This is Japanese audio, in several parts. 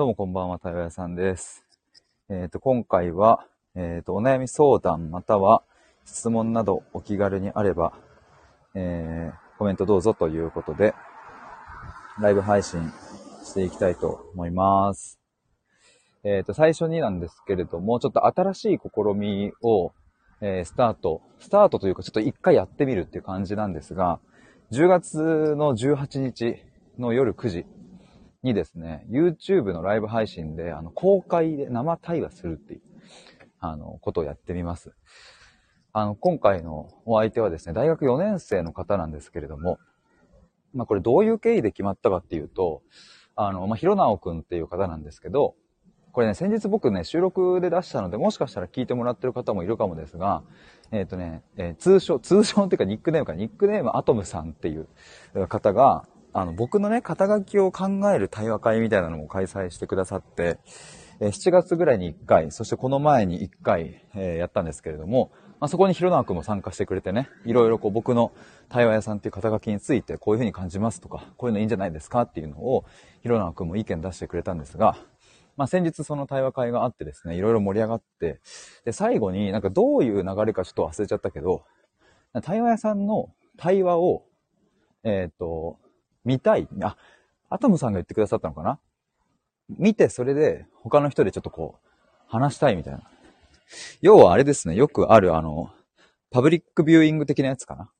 どうもこんばんは、太陽屋さんです。えっ、と、今回は、えっ、と、お悩み相談または質問などお気軽にあれば、えー、コメントどうぞということで、ライブ配信していきたいと思います。えっ、と、最初になんですけれども、ちょっと新しい試みを、えスタート、スタートというかちょっと一回やってみるっていう感じなんですが、10月の18日の夜9時にですね、YouTube のライブ配信で、あの、公開で生対話するっていう、あの、ことをやってみます。あの、今回のお相手はですね、大学4年生の方なんですけれども、まあ、これどういう経緯で決まったかっていうと、あの、まあ、ひろなおくんっていう方なんですけど、これね、先日僕ね、収録で出したので、もしかしたら聞いてもらってる方もいるかもですが、えっ、とね、えー通称、通称っていうかニックネームか、ニックネームアトムさんっていう方が、あの、僕のね、肩書きを考える対話会みたいなのも開催してくださって、え7月ぐらいに1回、そしてこの前に1回、えーやったんですけれども、まあ、そこにひろなくんも参加してくれてね、いろいろこう僕の対話屋さんっていう肩書きについてこういうふうに感じますとか、こういうのいいんじゃないですかっていうのを、ひろなくんも意見出してくれたんですが、まあ、先日その対話会があってですね、いろいろ盛り上がって、で、最後になんかどういう流れかちょっと忘れちゃったけど、対話屋さんの対話を、えっ、と、見たい。あ、アトムさんが言ってくださったのかな？見て、それで他の人でちょっとこう、話したいみたいな。要はあれですね、よくあるあの、パブリックビューイング的なやつかな？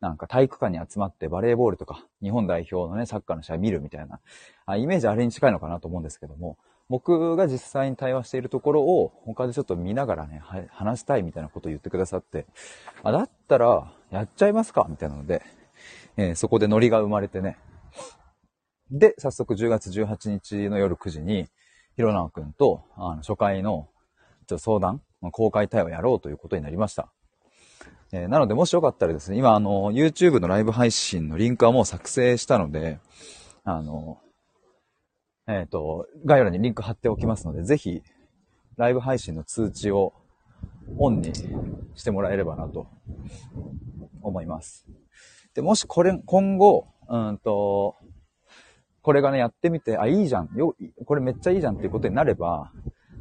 なんか体育館に集まってバレーボールとか、日本代表のね、サッカーの試合見るみたいな、あイメージあれに近いのかなと思うんですけども、僕が実際に対話しているところを他でちょっと見ながらね、話したいみたいなことを言ってくださって、あ、だったらやっちゃいますか？みたいなので、えーそこでノリが生まれてね。で、早速10月18日の夜9時に、ひろなおくんと、あの、初回の、ちょっと相談、公開対話やろうということになりました。えーなので、もしよかったらですね、今、あの、YouTube のライブ配信のリンクはもう作成したので、あの、えっ、と、概要欄にリンク貼っておきますので、ぜひ、ライブ配信の通知をオンにしてもらえればなと思います。で、もしこれ、今後、うんと、これがね、やってみて、あ、いいじゃん。よ、これめっちゃいいじゃんっていうことになれば、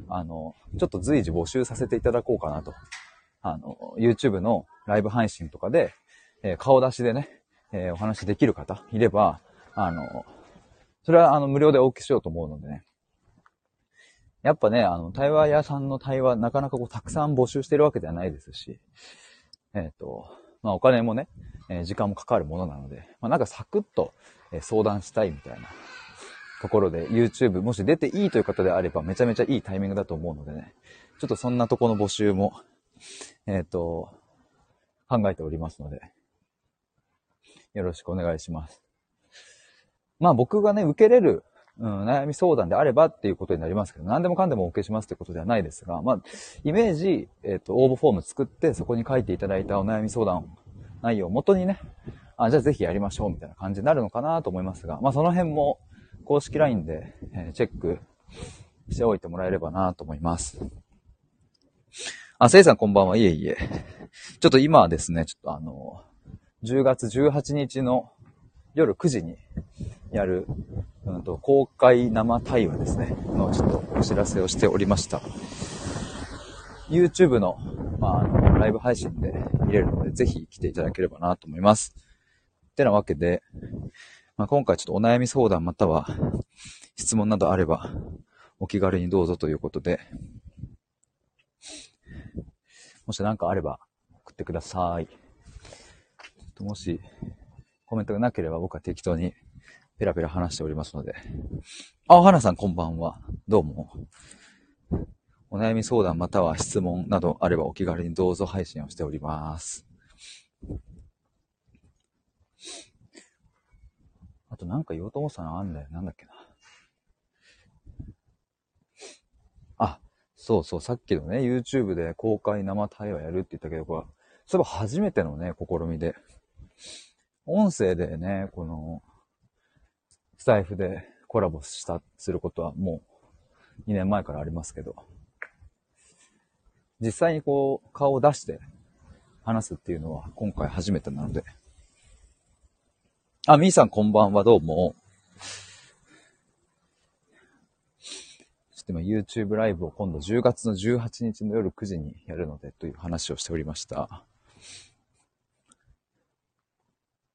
あの、ちょっと随時募集させていただこうかなと。あの、YouTube のライブ配信とかで、えー顔出しでね、えーお話できる方いれば、あの、それはあの無料でお受けしようと思うのでね。やっぱね、あの、対話屋さんの対話、なかなかこう、たくさん募集してるわけではないですし、えっ、と、まあお金もね、え時間もかかるものなので、まあなんかサクッと、え相談したいみたいなところで YouTube もし出ていいという方であればめちゃめちゃいいタイミングだと思うのでね、ちょっとそんなとこの募集も、えっ、と、考えておりますので、よろしくお願いします。まあ僕がね、受けれる、うん、悩み相談であればっていうことになりますけど、何でもかんでもお受けしますってことではないですが、まあ、イメージ、えっ、と、応募フォーム作って、そこに書いていただいたお悩み相談内容を元にね、あ、じゃあぜひやりましょうみたいな感じになるのかなと思いますが、まあその辺も公式 LINE で、えチェックしておいてもらえればなと思います。あ、せいさんこんばんは。いえいえ。ちょっと今はですね、ちょっとあの、10月18日の夜9時にやる、うんと、公開生対話ですね、のちょっとお知らせをしておりました。YouTube の、まあ、あの、ライブ配信で見れるので、ぜひ来ていただければなと思います。ってなわけで、まあ、今回ちょっとお悩み相談または質問などあれば、お気軽にどうぞということで、もし何かあれば送ってください。ともしコメントがなければ僕は適当にペラペラ話しておりますので。あ、お花さんこんばんは。どうも。お悩み相談または質問などあればお気軽にどうぞ配信をしております。あとなんか言おうと思ったのあんだよ。なんだっけな。あ、そうそう、さっきのね、YouTube で公開生対話やるって言ったけど、これ、そういえば初めてのね、試みで。音声でね、この、スタイフでコラボした、することはもう2年前からありますけど、実際にこう、顔を出して話すっていうのは今回初めてなので。あ、みーさんこんばんは、どうも。でも YouTube ライブを今度10月の18日の夜9時にやるのでという話をしておりました。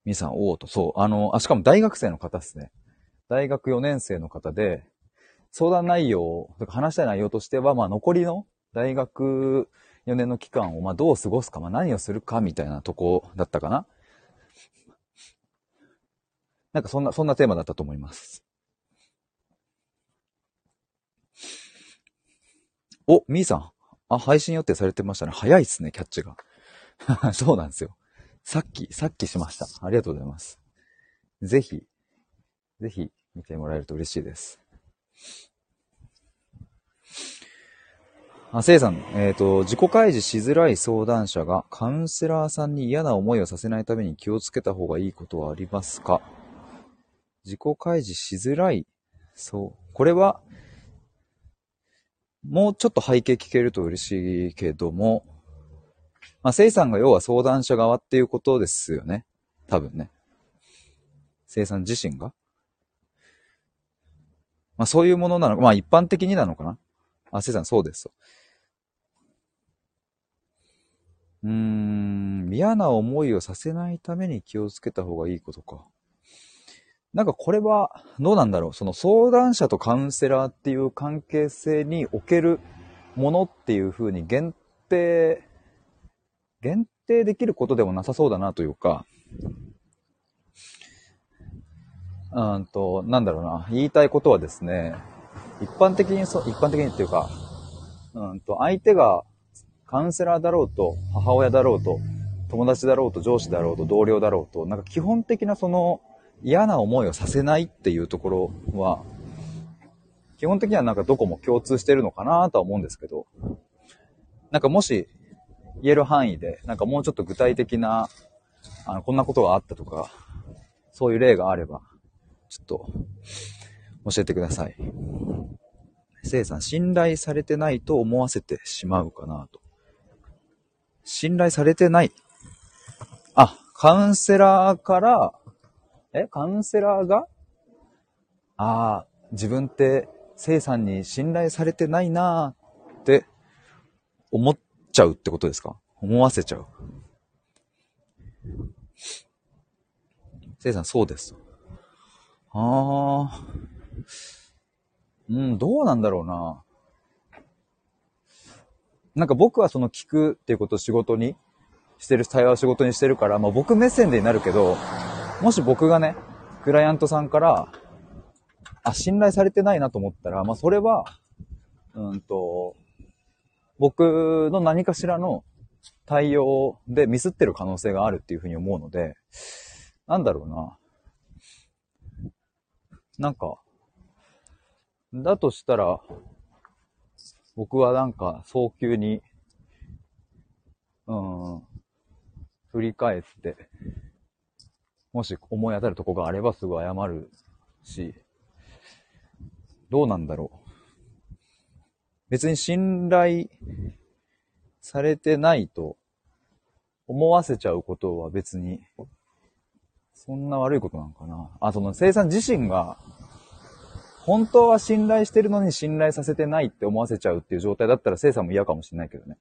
みさん、おおと、そう、あの、あ、しかも大学生の方ですね。大学4年生の方で、相談内容、話したい内容としては、まあ残りの大学4年の期間を、まあどう過ごすか、まあ何をするかみたいなとこだったかな。なんかそんな、そんなテーマだったと思います。お、みーさん。あ、配信予定されてましたね。早いっすね、キャッチが。そうなんですよ。さっき、さっきしました。ありがとうございます。ぜひ、ぜひ見てもらえると嬉しいです。あ、せいさん、えっ、ー、と、自己開示しづらい相談者がカウンセラーさんに嫌な思いをさせないために気をつけた方がいいことはありますか？自己開示しづらい。そう。これは、もうちょっと背景聞けると嬉しいけども、まあ、生さんが要は相談者側っていうことですよね。多分ね。生さん自身が？まあ、そういうものなのか、まあ、一般的になのかな。あ、生さんそうです。うーん、嫌な思いをさせないために気をつけた方がいいことか。なんかこれは、どうなんだろう。その相談者とカウンセラーっていう関係性におけるものっていう風に限定限定できることでもなさそうだなというか、うんと、なんだろうな、言いたいことはですね、一般的にそ、一般的にっていうか、うんと、相手がカウンセラーだろうと、母親だろうと、友達だろうと、上司だろうと、同僚だろうと、なんか基本的なその嫌な思いをさせないっていうところは、基本的にはなんかどこも共通してるのかなとは思うんですけど、なんかもし言える範囲で、なんかもうちょっと具体的な、あの、こんなことがあったとか、そういう例があれば、ちょっと、教えてください。せいさん、信頼されてないと思わせてしまうかなと。信頼されてない。あ、カウンセラーから、えカウンセラーが？ああ、自分って、せいさんに信頼されてないなーって思っちゃうってことですか？思わせちゃう。せいさん、そうです。ああ。うん、どうなんだろうな。なんか僕はその聞くっていうことを仕事にしてる、対話を仕事にしてるから、まあ僕目線でになるけど、もし僕がね、クライアントさんから、あ、信頼されてないなと思ったら、まあそれは、うんと、僕の何かしらの対応でミスってる可能性があるっていうふうに思うので、なんだろうな。なんか、だとしたら、僕はなんか早急に、うん、振り返って、もし思い当たるとこがあればすぐ謝るし、どうなんだろう。別に信頼されてないと思わせちゃうことは別に、そんな悪いことなのかな。あ、その生産自身が、本当は信頼してるのに信頼させてないって思わせちゃうっていう状態だったら生産も嫌かもしれないけどね。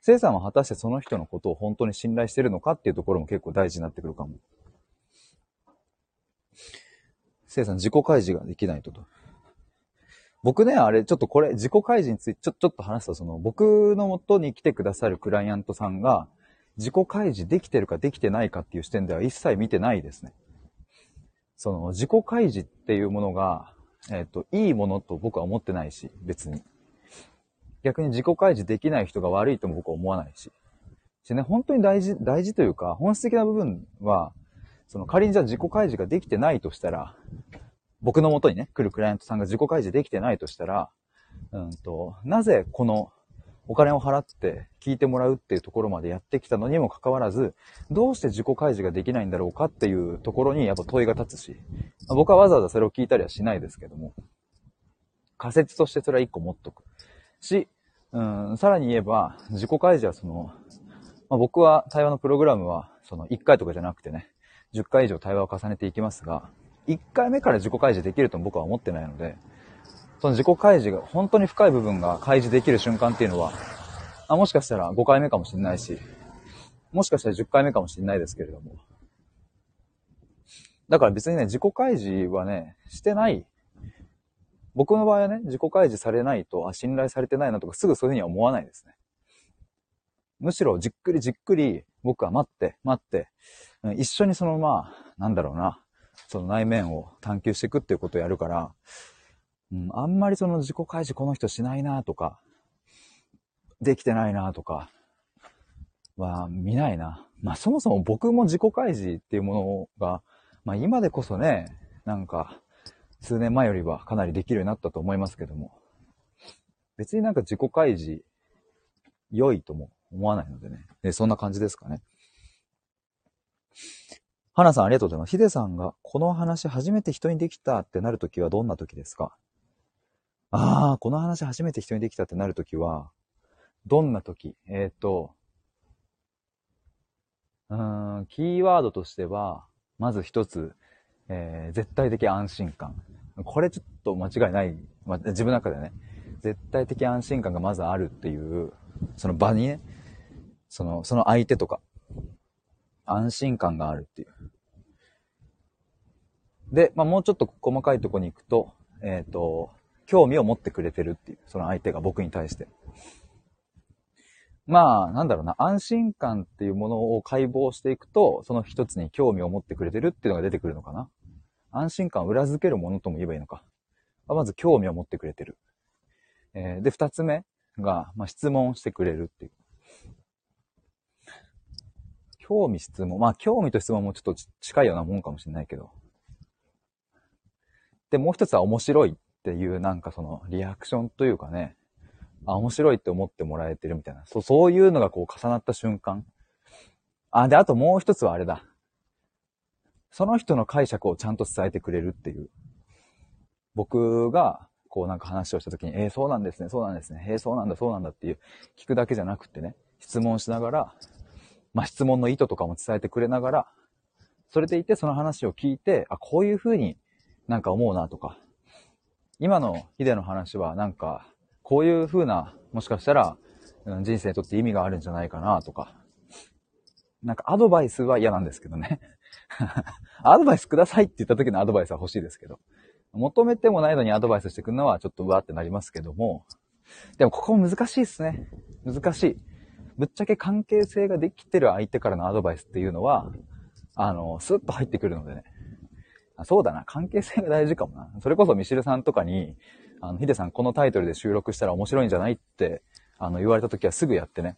生産は果たしてその人のことを本当に信頼してるのかっていうところも結構大事になってくるかも。生産自己開示ができないとと。僕ね、あれ、ちょっとこれ、自己開示について、ちょ、ちょっと話すと、その、僕の元に来てくださるクライアントさんが、自己開示できてるかできてないかっていう視点では一切見てないですね。その、自己開示っていうものが、えっ、ー、と、いいものと僕は思ってないし、別に。逆に自己開示できない人が悪いとも僕は思わないし。しね、本当に大事、大事というか、本質的な部分は、その仮にじゃあ自己開示ができてないとしたら、僕の元にね、来るクライアントさんが自己開示できてないとしたら、うんと、なぜこのお金を払って聞いてもらうっていうところまでやってきたのにもかかわらず、どうして自己開示ができないんだろうかっていうところにやっぱ問いが立つし、僕はわざわざそれを聞いたりはしないですけども、仮説としてそれは一個持っとく。し、うん、さらに言えば、自己開示はその、まあ、僕は対話のプログラムは、その1回とかじゃなくてね、10回以上対話を重ねていきますが、1回目から自己開示できると僕は思ってないので、その自己開示が、本当に深い部分が開示できる瞬間っていうのは、あもしかしたら5回目かもしれないし、もしかしたら10回目かもしれないですけれども。だから別にね、自己開示はね、してない。僕の場合はね、自己開示されないと、あ、信頼されてないなとか、すぐそういうふうには思わないですね。むしろじっくりじっくり僕は待って、待って、一緒にそのまあ、なんだろうな、その内面を探求していくっていうことをやるから、うん、あんまりその自己開示この人しないなとか、できてないなとか、は見ないな。まあそもそも僕も自己開示っていうものが、まあ今でこそね、なんか、数年前よりはかなりできるようになったと思いますけども、別になんか自己開示良いとも思わないのでね。でそんな感じですかね。花さんありがとうございます。ヒデさんがこの話初めて人にできたってなるときはどんなときですか？ああ、この話初めて人にできたってなるときは、どんなときえっ、ー、と、うーん、キーワードとしては、まず一つ、えー、絶対的安心感。これちょっと間違いない。まあ、自分の中でね、絶対的安心感がまずあるっていう、その場にね、その、その相手とか、安心感があるっていう。で、まあ、もうちょっと細かいとこに行くと、えっ、ー、と、興味を持ってくれてるっていう、その相手が僕に対して。まあ、なんだろうな、安心感っていうものを解剖していくと、その一つに興味を持ってくれてるっていうのが出てくるのかな。安心感を裏付けるものとも言えばいいのか。まず興味を持ってくれてる。えー、で、二つ目が、まあ、質問してくれるっていう。興味質問。まあ、興味と質問もちょっと近いようなもんかもしれないけど。で、もう一つは面白いっていうなんかそのリアクションというかね、あ、面白いって思ってもらえてるみたいな。そう、そういうのがこう重なった瞬間。あ、で、あともう一つはあれだ。その人の解釈をちゃんと伝えてくれるっていう。僕が、こうなんか話をした時に、えー、そうなんですね、そうなんですね、えー、そうなんだ、そうなんだっていう、聞くだけじゃなくてね、質問しながら、まあ、質問の意図とかも伝えてくれながら、それでいてその話を聞いて、あ、こういうふうになんか思うなとか、今のヒデの話はなんか、こういう風な、もしかしたら、人生にとって意味があるんじゃないかなとか、なんかアドバイスは嫌なんですけどね。アドバイスくださいって言った時のアドバイスは欲しいですけど。求めてもないのにアドバイスしてくるのはちょっとうわってなりますけども。でもここ難しいですね。難しい。ぶっちゃけ関係性ができてる相手からのアドバイスっていうのは、あの、スッと入ってくるのでね。あそうだな、関係性が大事かもな。それこそミシルさんとかに、あの、ヒデさんこのタイトルで収録したら面白いんじゃないって、あの、言われた時はすぐやってね。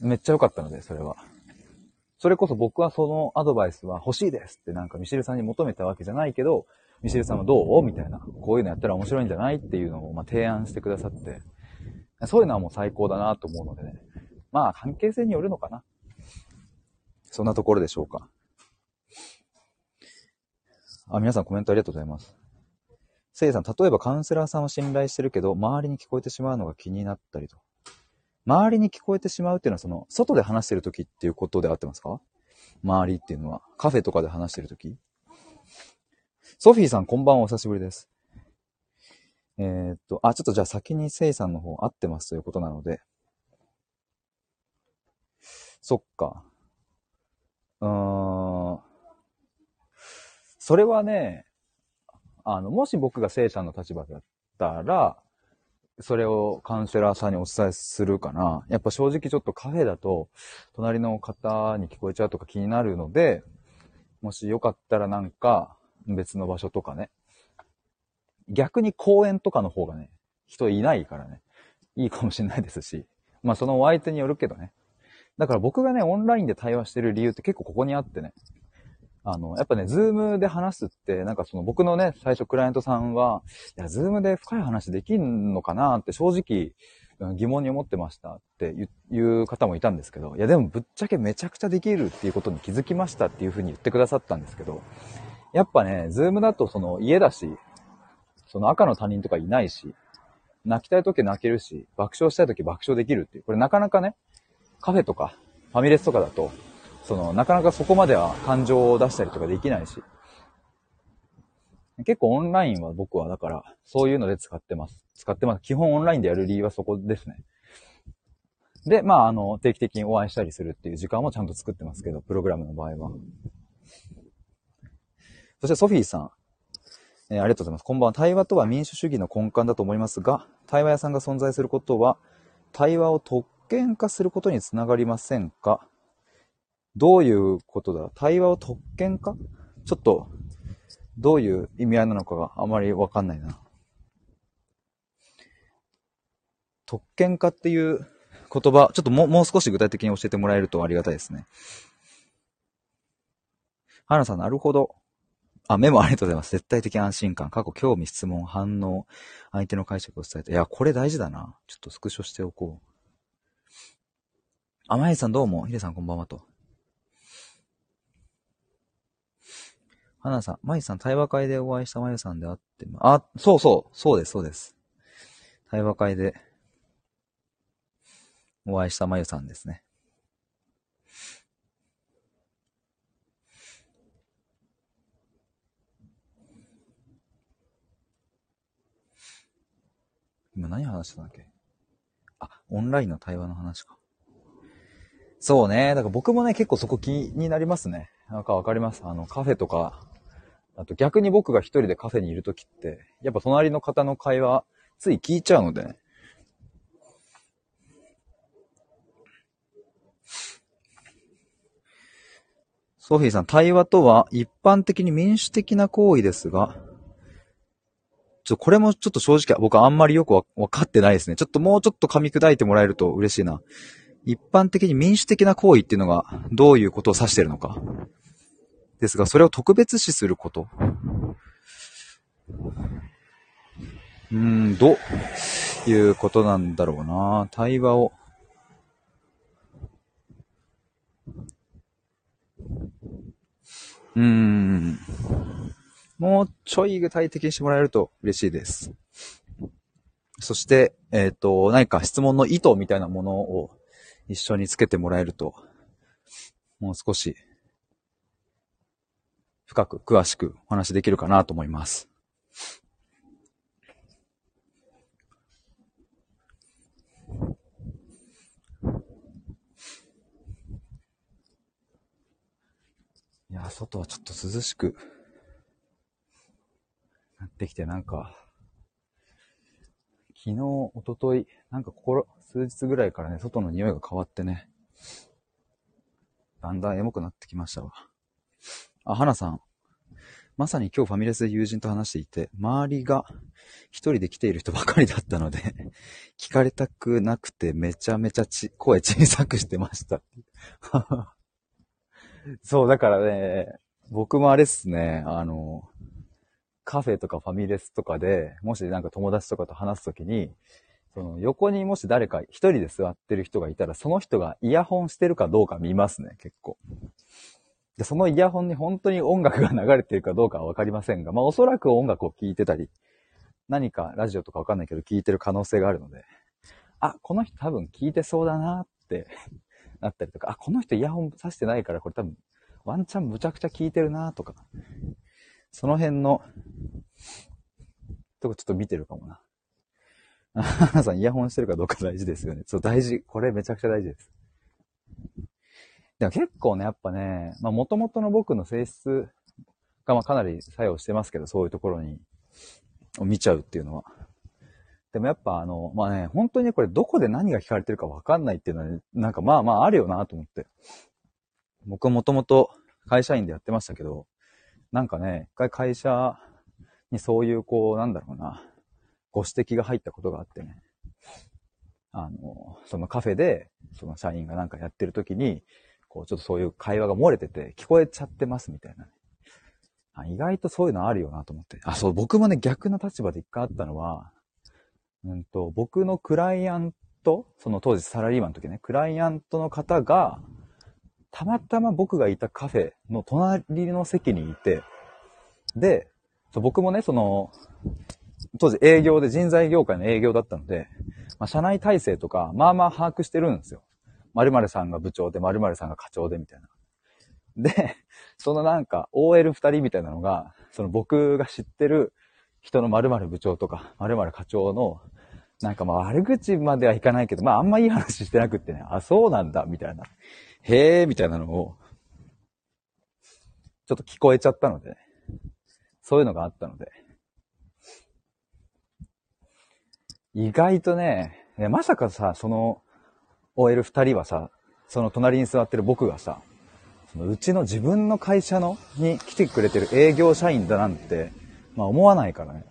めっちゃ良かったので、それは。それこそ僕はそのアドバイスは欲しいですってなんかミシルさんに求めたわけじゃないけど、ミシルさんはどう？みたいな。こういうのやったら面白いんじゃない？っていうのを、ま提案してくださって。そういうのはもう最高だなと思うのでね。まあ、関係性によるのかな。そんなところでしょうか。あ、皆さんコメントありがとうございます。せいさん、例えばカウンセラーさんを信頼してるけど、周りに聞こえてしまうのが気になったりと。周りに聞こえてしまうっていうのは、その、外で話してる時っていうことで合ってますか？周りっていうのは。カフェとかで話してる時ソフィーさん、こんばんは、お久しぶりです。えー、っと、あ、ちょっとじゃあ先にせいさんの方合ってますということなので。そっか。うーん。それはね、あの、もし僕が聖者の立場だったら、それをカウンセラーさんにお伝えするかな。やっぱ正直ちょっとカフェだと、隣の方に聞こえちゃうとか気になるので、もしよかったらなんか別の場所とかね。逆に公園とかの方がね、人いないからね、いいかもしれないですし。まあそのお相手によるけどね。だから僕がね、オンラインで対話してる理由って結構ここにあってね。あの、やっぱね、ズームで話すって、なんかその僕のね、最初クライアントさんは、いや、ズームで深い話できんのかなって正直疑問に思ってましたっていう方もいたんですけど、いやでもぶっちゃけめちゃくちゃできるっていうことに気づきましたっていうふうに言ってくださったんですけど、やっぱね、ズームだとその家だし、その赤の他人とかいないし、泣きたい時泣けるし、爆笑したい時爆笑できるっていう、これなかなかね、カフェとかファミレスとかだと、その、なかなかそこまでは感情を出したりとかできないし。結構オンラインは僕はだから、そういうので使ってます。使ってます。基本オンラインでやる理由はそこですね。で、まあ、あの、定期的にお会いしたりするっていう時間もちゃんと作ってますけど、プログラムの場合は。そしてソフィーさん。えー、ありがとうございます。こんばんは。対話とは民主主義の根幹だと思いますが、対話屋さんが存在することは、対話を特権化することにつながりませんか？どういうことだ？対話を特権化？ちょっと、どういう意味合いなのかがあまりわかんないな。特権化っていう言葉、ちょっとももう少し具体的に教えてもらえるとありがたいですね。花さん、なるほど。あ、メモありがとうございます。絶対的安心感。過去、興味、質問、反応、相手の解釈を伝えて。いや、これ大事だな。ちょっとスクショしておこう。あ、まゆさんどうも。ひでさんこんばんはと。花さん、まゆさん、対話会でお会いしたまゆさんであって、あ、そうそう、そうです、そうです。対話会でお会いしたまゆさんですね。今何話したんだっけ？あ、オンラインの対話の話か。そうね。だから僕もね、結構そこ気になりますね。なんかわかります？あの、カフェとか、あと逆に僕が一人でカフェにいるときって、やっぱ隣の方の会話、つい聞いちゃうのでね。ソフィーさん、対話とは一般的に民主的な行為ですが、ちょ、これもちょっと正直僕あんまりよくわかってないですね。ちょっともうちょっと噛み砕いてもらえると嬉しいな。一般的に民主的な行為っていうのがどういうことを指してるのか。ですが、それを特別視すること。うーん、どういうことなんだろうな。対話をうーん。もうちょい具体的にしてもらえると嬉しいです。そして、えっ、ー、と、何か質問の意図みたいなものを一緒につけてもらえると、もう少し深く詳しくお話できるかなと思います。いや、外はちょっと涼しくってきて、なんか、昨日、一昨日なんか心、数日ぐらいからね、外の匂いが変わってね、だんだんエモくなってきましたわ。あ、花さん。まさに今日ファミレスで友人と話していて、周りが一人で来ている人ばかりだったので 聞かれたくなくてめちゃめちゃち声小さくしてました そう、だからね、僕もあれっすね、あの、カフェとかファミレスとかで、もしなんか友達とかと話すときに、その横にもし誰か一人で座ってる人がいたら、その人がイヤホンしてるかどうか見ますね、結構。で、そのイヤホンに本当に音楽が流れてるかどうかはわかりませんが、まあおそらく音楽を聴いてたり、何かラジオとかわかんないけど聞いてる可能性があるので、あ、この人多分聞いてそうだなって なったりとか、あ、この人イヤホンさしてないからこれ多分ワンチャンむちゃくちゃ聞いてるなとか、その辺のとこちょっと見てるかもな。皆さんイヤホンしてるかどうか大事ですよね。そう、大事。これめちゃくちゃ大事です。でも結構ね、やっぱね、まあ元々の僕の性質がまあかなり作用してますけど、そういうところに、を見ちゃうっていうのは。でもやっぱあの、まあね、本当にこれどこで何が聞かれてるかわかんないっていうのは、ね、なんかまあまああるよなと思って。僕はもともと会社員でやってましたけど、なんかね、一回会社にそういうこう、なんだろうな、ご指摘が入ったことがあってね。あの、そのカフェで、その社員がなんかやってる時に、こう、ちょっとそういう会話が漏れてて、聞こえちゃってますみたいなね。あ意外とそういうのあるよなと思って。あ、そう、僕もね、逆の立場で一回あったのは、うんと、僕のクライアント、その当時サラリーマンの時ね、クライアントの方が、たまたま僕がいたカフェの隣の席にいて、で、僕もね、その、当時営業で人材業界の営業だったので、まあ、社内体制とか、まあまあ把握してるんですよ。〇〇さんが部長で、〇〇さんが課長でみたいな。で、そのなんか OL 二人みたいなのが、その僕が知ってる人の〇〇部長とか、〇〇課長の、なんかまあ悪口まではいかないけど、まああんまいい話してなくってね、あ、そうなんだ、みたいな。へえ、みたいなのを、ちょっと聞こえちゃったので、そういうのがあったので、意外とね、まさかさ、その OL 二人はさ、その隣に座ってる僕がさ、そのうちの自分の会社のに来てくれてる営業社員だなんて、まあ思わないからね。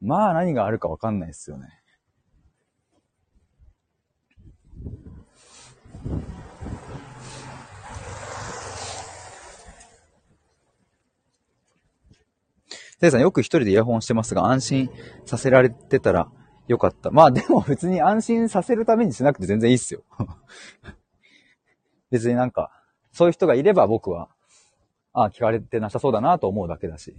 まあ何があるかわかんないですよね。せいさんよく一人でイヤホンしてますが、安心させられてたらよかった。まあでも別に安心させるためにしなくて全然いいっすよ。別になんか、そういう人がいれば僕は、ああ、聞かれてなさそうだなと思うだけだし。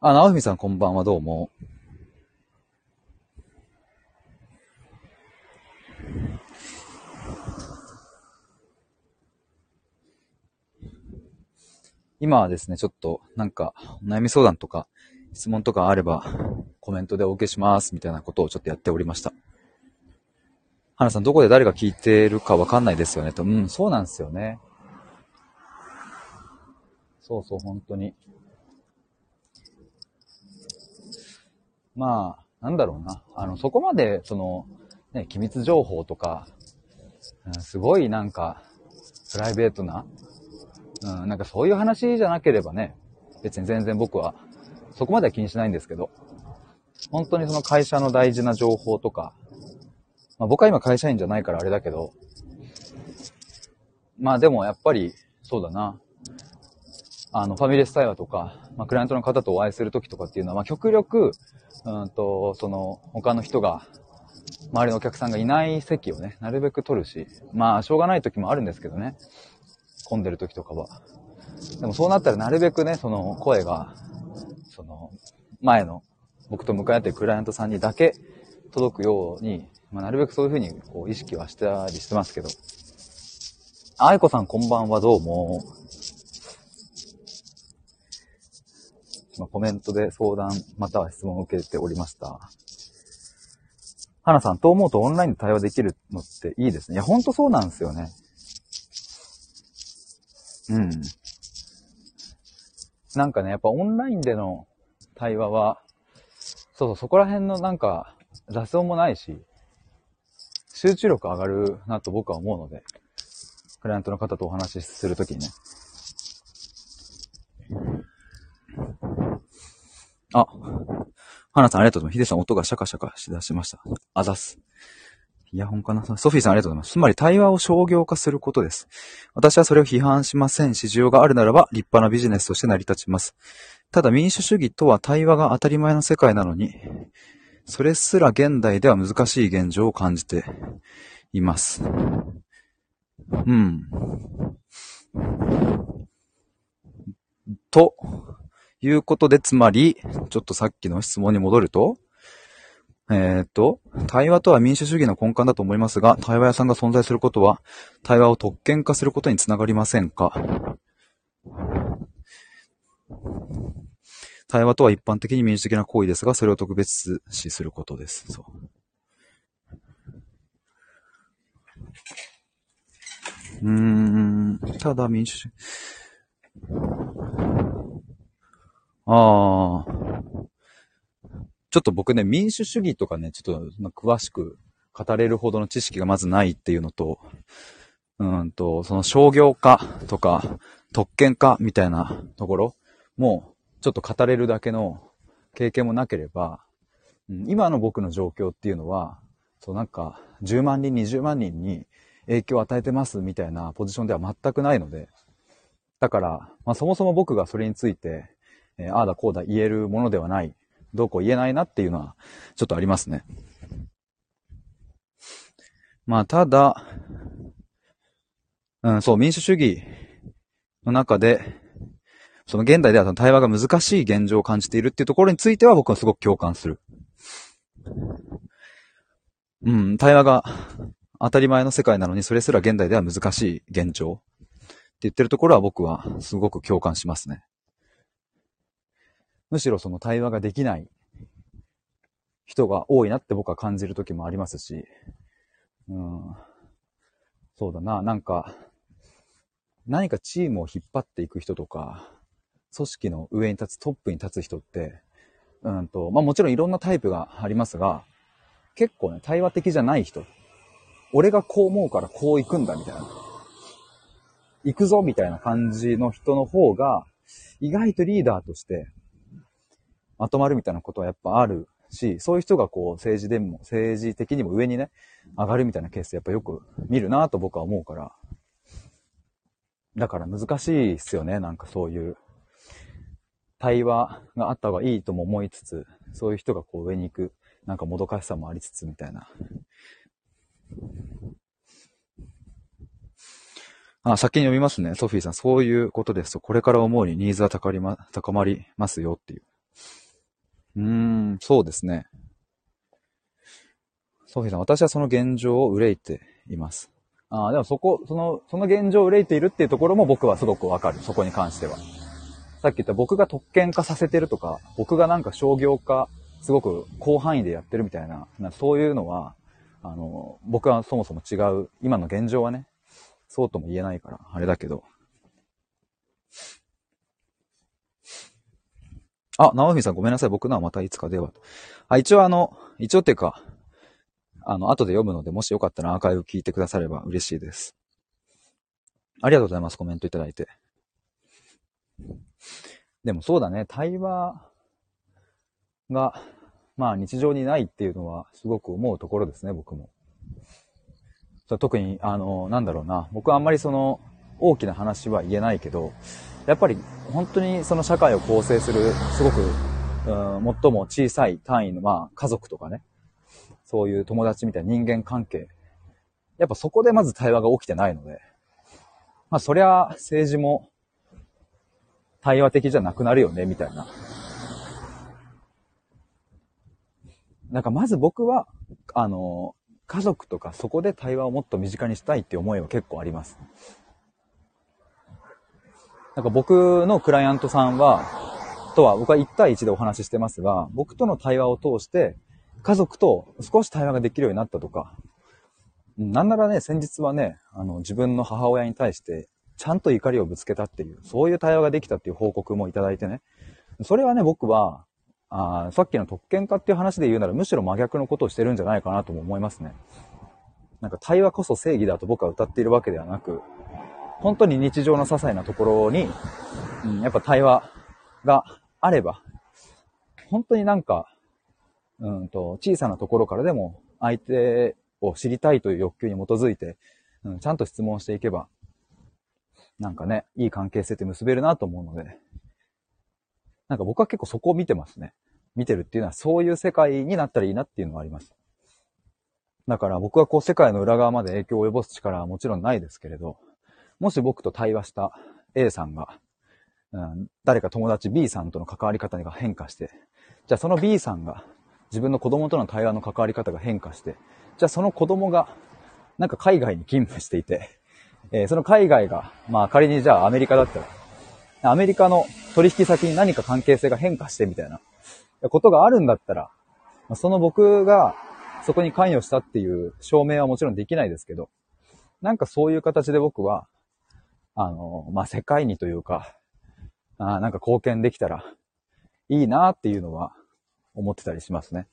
あ、直文さんこんばんはどうも。今はですね、ちょっとなんかお悩み相談とか質問とかあればコメントでお受けしますみたいなことをちょっとやっておりました。花さんどこで誰が聞いてるかわかんないですよねと。うん、そうなんですよね。そうそう、本当に。まあ、なんだろうな。あの、そこまで、その、ね、機密情報とか、うん、すごいなんか、プライベートなうん、なんかそういう話じゃなければね、別に全然僕はそこまでは気にしないんですけど、本当にその会社の大事な情報とか、まあ僕は今会社員じゃないからあれだけど、まあでもやっぱりそうだな、あのファミレス対話とか、まあクライアントの方とお会いするときとかっていうのは、まあ極力、うんと、その他の人が、周りのお客さんがいない席をね、なるべく取るし、まあしょうがない時もあるんですけどね。混んでる時とかは。でもそうなったらなるべくね、その声が、その、前の、僕と向かい合ってるクライアントさんにだけ届くように、まあ、なるべくそういうふうにこう意識はしたりしてますけど。あいこさんこんばんはどうも。今コメントで相談または質問を受けておりました。花さん、と思うとオンラインで対話できるのっていいですね。いや、ほんとそうなんですよね。うん。なんかね、やっぱオンラインでの対話は、そうそう、そこら辺のなんか雑音もないし、集中力上がるなと僕は思うので、クライアントの方とお話しするときにね。あ、花さんありがとうございます。ヒデさん音がシャカシャカしだしました。あざす。イヤホンかな？ソフィーさんありがとうございます。つまり対話を商業化することです。私はそれを批判しませんし、需要があるならば立派なビジネスとして成り立ちます。ただ民主主義とは対話が当たり前の世界なのに、それすら現代では難しい現状を感じています。うん。ということで、つまり、ちょっとさっきの質問に戻ると、えー、っと、対話とは民主主義の根幹だと思いますが、対話屋さんが存在することは、対話を特権化することにつながりませんか？対話とは一般的に民主的な行為ですが、それを特別視することです。そう。うん、ただ民主主義。ああ。ちょっと僕ね、民主主義とかね、ちょっと詳しく語れるほどの知識がまずないっていうのと、うんと、その商業化とか特権化みたいなところもちょっと語れるだけの経験もなければ、うん、今の僕の状況っていうのは、そうなんか10万人、20万人に影響を与えてますみたいなポジションでは全くないので、だから、まあ、そもそも僕がそれについて、えー、ああだこうだ言えるものではない。どうこう言えないなっていうのは、ちょっとありますね。まあ、ただ、うん、そう、民主主義の中で、その現代では対話が難しい現状を感じているっていうところについては僕はすごく共感する。うん、対話が当たり前の世界なのに、それすら現代では難しい現状って言ってるところは僕はすごく共感しますね。むしろその対話ができない人が多いなって僕は感じる時もありますし、うん、そうだな、なんか、何かチームを引っ張っていく人とか、組織の上に立つ、トップに立つ人って、うんと、まあもちろんいろんなタイプがありますが、結構ね、対話的じゃない人。俺がこう思うからこう行くんだみたいな。行くぞみたいな感じの人の方が、意外とリーダーとしてまとまるみたいなことはやっぱあるし、そういう人がこう政治でも、政治的にも上にね、上がるみたいなケースやっぱよく見るなと僕は思うから。だから難しいっすよね、なんかそういう対話があった方がいいとも思いつつ、そういう人がこう上に行く、なんかもどかしさもありつつみたいな。あ、先に読みますね。ソフィーさん、そういうことですと、これから思うにニーズは高り、高まりますよっていう。うーん、そうですね。ソフィーさん、私はその現状を憂いています。ああ、でもそこ、その、その現状を憂いているっていうところも僕はすごくわかる。そこに関しては。さっき言った僕が特権化させてるとか、僕がなんか商業化、すごく広範囲でやってるみたいな、なそういうのは、あの、僕はそもそも違う、今の現状はね、そうとも言えないから、あれだけど。あ、直文さんごめんなさい。僕のはまたいつかでは。あ、一応あの、一応っていうか、あの、後で読むので、もしよかったらアーカイブ聞いてくだされば嬉しいです。ありがとうございます。コメントいただいて。でもそうだね、対話が、まあ日常にないっていうのはすごく思うところですね、僕も。特に、あの、なんだろうな、僕はあんまりその、大きな話は言えないけど、やっぱり本当にその社会を構成する、すごく、うん、最も小さい単位の、まあ家族とかね、そういう友達みたいな人間関係。やっぱそこでまず対話が起きてないので、まあそりゃ政治も対話的じゃなくなるよね、みたいな。なんかまず僕は、あの、家族とかそこで対話をもっと身近にしたいって思いは結構あります。なんか僕のクライアントさんは、とは僕は1対1でお話ししてますが、僕との対話を通して家族と少し対話ができるようになったとか、なんならね、先日はね、あの自分の母親に対してちゃんと怒りをぶつけたっていう、そういう対話ができたっていう報告もいただいてね。それはね、僕は、あさっきの特権化っていう話で言うならむしろ真逆のことをしてるんじゃないかなとも思いますね。なんか対話こそ正義だと僕は歌っているわけではなく、本当に日常の些細なところに、うん、やっぱ対話があれば、本当になんか、うんと、小さなところからでも相手を知りたいという欲求に基づいて、うん、ちゃんと質問していけば、なんかね、いい関係性って結べるなと思うので、なんか僕は結構そこを見てますね。見てるっていうのはそういう世界になったらいいなっていうのはあります。だから僕はこう世界の裏側まで影響を及ぼす力はもちろんないですけれど、もし僕と対話した A さんが、うん、誰か友達 B さんとの関わり方が変化して、じゃあその B さんが自分の子供との対話の関わり方が変化して、じゃあその子供がなんか海外に勤務していて、えー、その海外が、まあ仮にじゃあアメリカだったら、アメリカの取引先に何か関係性が変化してみたいなことがあるんだったら、その僕がそこに関与したっていう証明はもちろんできないですけど、なんかそういう形で僕は、あの、まあ、世界にというか、あなんか貢献できたらいいなっていうのは思ってたりしますね。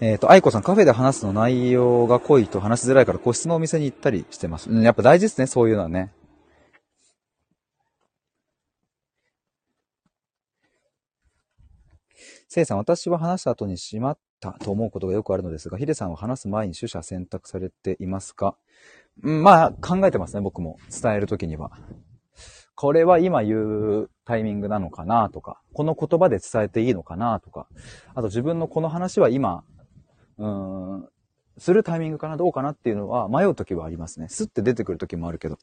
えっ、ー、と、愛子さん、カフェで話すの内容が濃いと話しづらいから個室のお店に行ったりしてます。うん、やっぱ大事ですね、そういうのはね。せいさん、私は話した後にしまったと思うことがよくあるのですが、ヒデさんは話す前に取捨選択されていますか、まあ、考えてますね、僕も。伝えるときには。これは今言うタイミングなのかなとか、この言葉で伝えていいのかなとか、あと自分のこの話は今うん、するタイミングかな、どうかなっていうのは迷う時はありますね。スッて出てくる時もあるけど。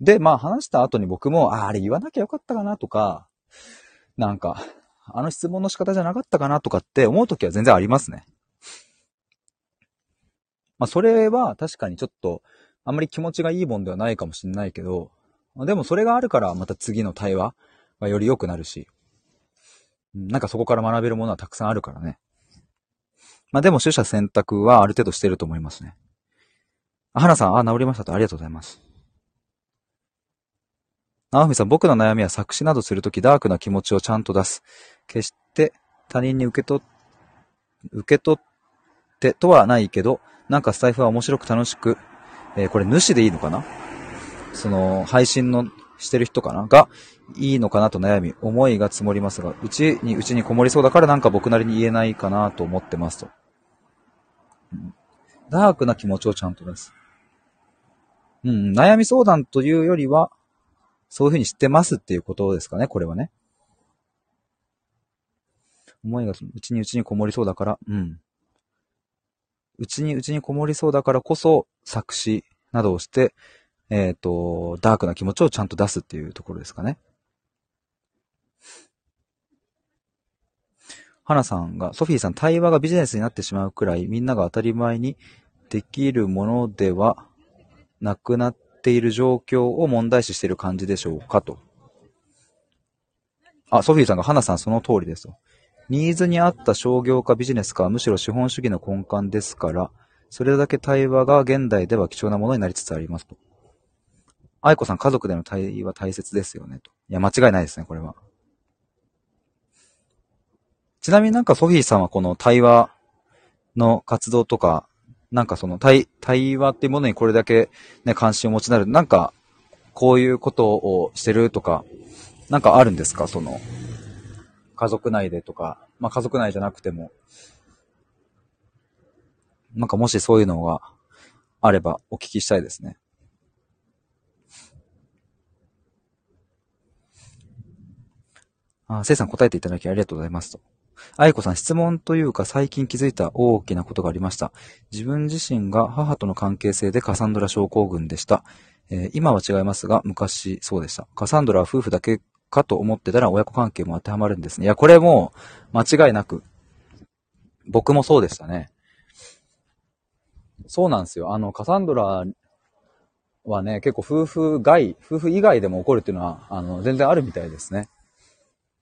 で、まあ話した後に僕も、ああ、あれ言わなきゃよかったかなとか、なんか、あの質問の仕方じゃなかったかなとかって思うときは全然ありますね。まあそれは確かにちょっと、あんまり気持ちがいいもんではないかもしれないけど、でもそれがあるからまた次の対話がより良くなるし、なんかそこから学べるものはたくさんあるからね。まあでも取捨選択はある程度してると思いますね。あ、花さん、あ、治りましたと。ありがとうございます。直文さん、僕の悩みは作詞などするときダークな気持ちをちゃんと出す。決して他人に受け取っ、受け取ってとはないけど、なんかスタイフは面白く楽しく、えー、これ主でいいのかな？その、配信のしてる人かな？が、いいのかなと悩み、思いが積もりますが、うちに、うちにこもりそうだからなんか僕なりに言えないかなと思ってますと。ダークな気持ちをちゃんと出す。うん、悩み相談というよりは、そういうふうに知ってますっていうことですかね、これはね。思いが、うちにうちにこもりそうだから、うん。うちにうちにこもりそうだからこそ、作詞などをして、えっ、ー、と、ダークな気持ちをちゃんと出すっていうところですかね。花さんが、ソフィーさん、対話がビジネスになってしまうくらい、みんなが当たり前にできるものではなくなっている状況を問題視している感じでしょうかと。あ、ソフィーさんが、花さんその通りですと。ニーズに合った商業かビジネスかむしろ資本主義の根幹ですから、それだけ対話が現代では貴重なものになりつつありますと。愛子さん、家族での対話大切ですよねと。いや、間違いないですね、これは。ちなみになんかソフィーさんはこの対話の活動とか、なんかその対、対話っていうものにこれだけね、関心を持ちなる、なんか、こういうことをしてるとか、なんかあるんですか？その、家族内でとか、まあ家族内じゃなくても、なんかもしそういうのがあればお聞きしたいですね。あ、せいさん答えていただきありがとうございますと。愛子さん、質問というか最近気づいた大きなことがありました。自分自身が母との関係性でカサンドラ症候群でした。えー、今は違いますが、昔そうでした。カサンドラは夫婦だけかと思ってたら親子関係も当てはまるんですね。いや、これも間違いなく、僕もそうでしたね。そうなんですよ。あの、カサンドラはね、結構夫婦外、夫婦以外でも起こるっていうのは、あの、全然あるみたいですね。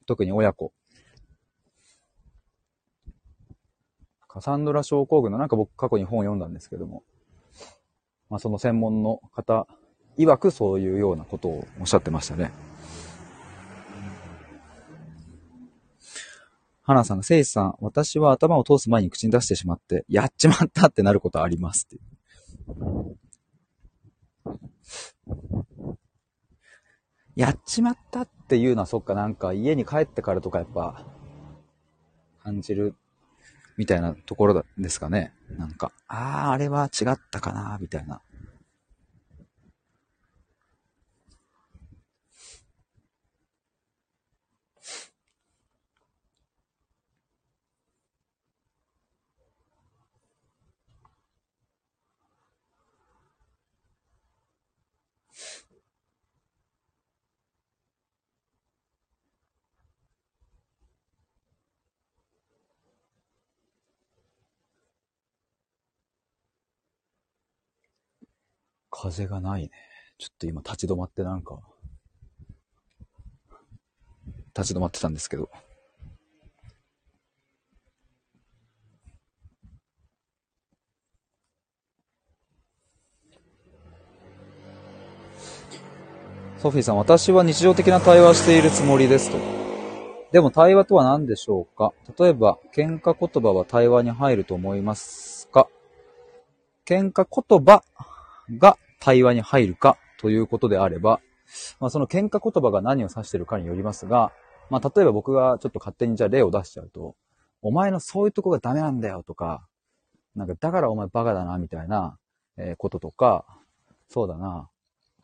特に親子。カサンドラ症候群のなんか僕過去に本を読んだんですけども、まあその専門の方曰くそういうようなことをおっしゃってましたね。花さんが、せいさん、私は頭を通す前に口に出してしまって、やっちまったってなることありますって。やっちまったっていうのはそっかなんか家に帰ってからとかやっぱ感じるみたいなところですかね。なんか、ああ、あれは違ったかな、みたいな。風がないね。ちょっと今立ち止まってなんか、立ち止まってたんですけど。ソフィーさん、私は日常的な対話しているつもりですと。でも対話とは何でしょうか？例えば、喧嘩言葉は対話に入ると思いますか？喧嘩言葉が対話に入るかということであれば、まあ、その喧嘩言葉が何を指してるかによりますが、まあ、例えば僕がちょっと勝手にじゃあ例を出しちゃうと、お前のそういうとこがダメなんだよとか、なんかだからお前バカだなみたいな、えこととか、そうだな、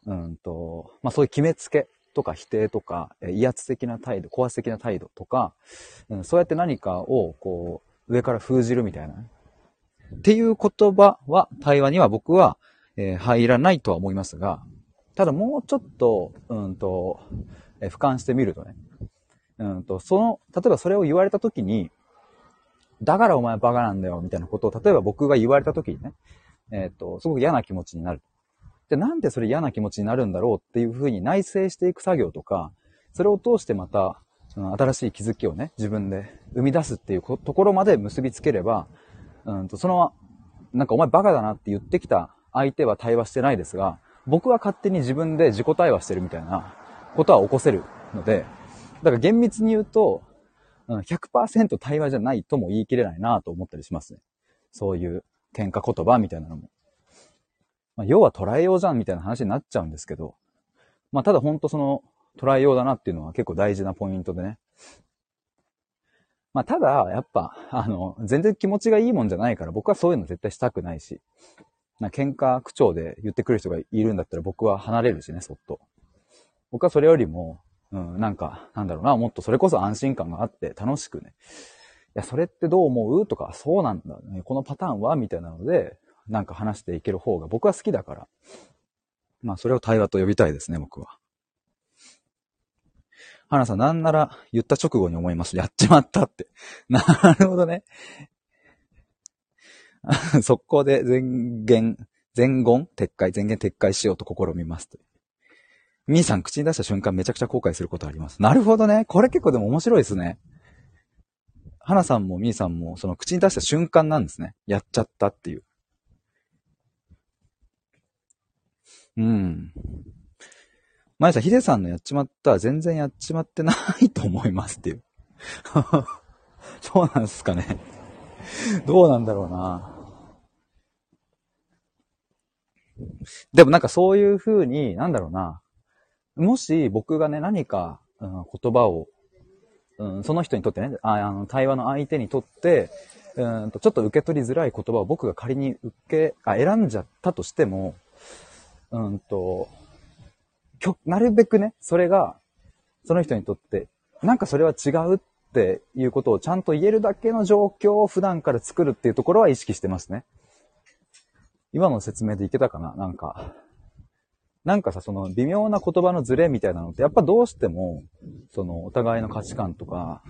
うんと、まあそういう決めつけとか否定とか、え威圧的な態度、高圧的な態度とか、うん、そうやって何かをこう上から封じるみたいな、っていう言葉は対話には僕はえ、入らないとは思いますが、ただもうちょっと、うんと、え俯瞰してみるとね、うんと、その、例えばそれを言われた時に、だからお前バカなんだよ、みたいなことを、例えば僕が言われた時にね、えっ、ー、と、すごく嫌な気持ちになる。で、なんでそれ嫌な気持ちになるんだろうっていうふうに内省していく作業とか、それを通してまた、その新しい気づきをね、自分で生み出すっていうところまで結びつければ、うんと、その、なんかお前バカだなって言ってきた相手は対話してないですが、僕は勝手に自分で自己対話してるみたいなことは起こせるので、だから厳密に言うと、100%対話じゃないとも言い切れないなと思ったりしますね。そういう喧嘩言葉みたいなのも。まあ、要は捉えようじゃんみたいな話になっちゃうんですけど、まあ、ただほんとその、捉えようだなっていうのは結構大事なポイントでね。まあ、ただ、やっぱ、あの、全然気持ちがいいもんじゃないから僕はそういうの絶対したくないし、な喧嘩口調で言ってくる人がいるんだったら僕は離れるしね、そっと。僕はそれよりも、うん、なんか、なんだろうな、もっとそれこそ安心感があって楽しくね。いや、それってどう思う？とか、そうなんだね。このパターンは？みたいなので、なんか話していける方が僕は好きだから。まあ、それを対話と呼びたいですね、僕は。花さん、なんなら言った直後に思います。やっちまったって。なるほどね。速攻で全言、全言撤回、全言撤回しようと試みますと。みーさん口に出した瞬間めちゃくちゃ後悔することあります。なるほどね。これ結構でも面白いですね。花さんもみーさんもその口に出した瞬間なんですね。やっちゃったっていう。うん。まやさん、ヒデさんのやっちまったら全然やっちまってないと思いますっていう。そうなんですかね。どうなんだろうな。でもなんかそういう風に、なんだろうな。もし僕がね、何か、うん、言葉を、うん、その人にとってね、ああの、対話の相手にとって、うんと、ちょっと受け取りづらい言葉を僕が仮に受け、あ、選んじゃったとしても、うんと、なるべくね、それが、その人にとって、なんかそれは違うっていうことをちゃんと言えるだけの状況を普段から作るっていうところは意識してますね。今の説明でいけたかな？なんか、なんかさ、その微妙な言葉のズレみたいなのって、やっぱどうしても、そのお互いの価値観とか、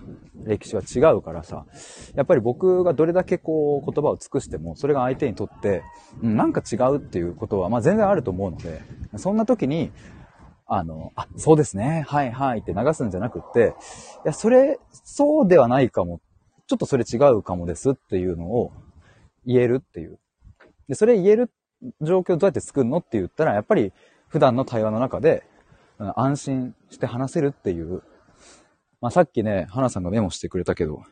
歴史は違うからさ、やっぱり僕がどれだけこう言葉を尽くしても、それが相手にとって、うん、なんか違うっていうことは、まあ全然あると思うので、そんな時に、あの、あ、そうですね、はいはいって流すんじゃなくって、いや、それ、そうではないかも、ちょっとそれ違うかもですっていうのを言えるっていう。で、それ言える状況どうやって作るのって言ったら、やっぱり普段の対話の中で、安心して話せるっていう。まあ、さっきね、花さんがメモしてくれたけど、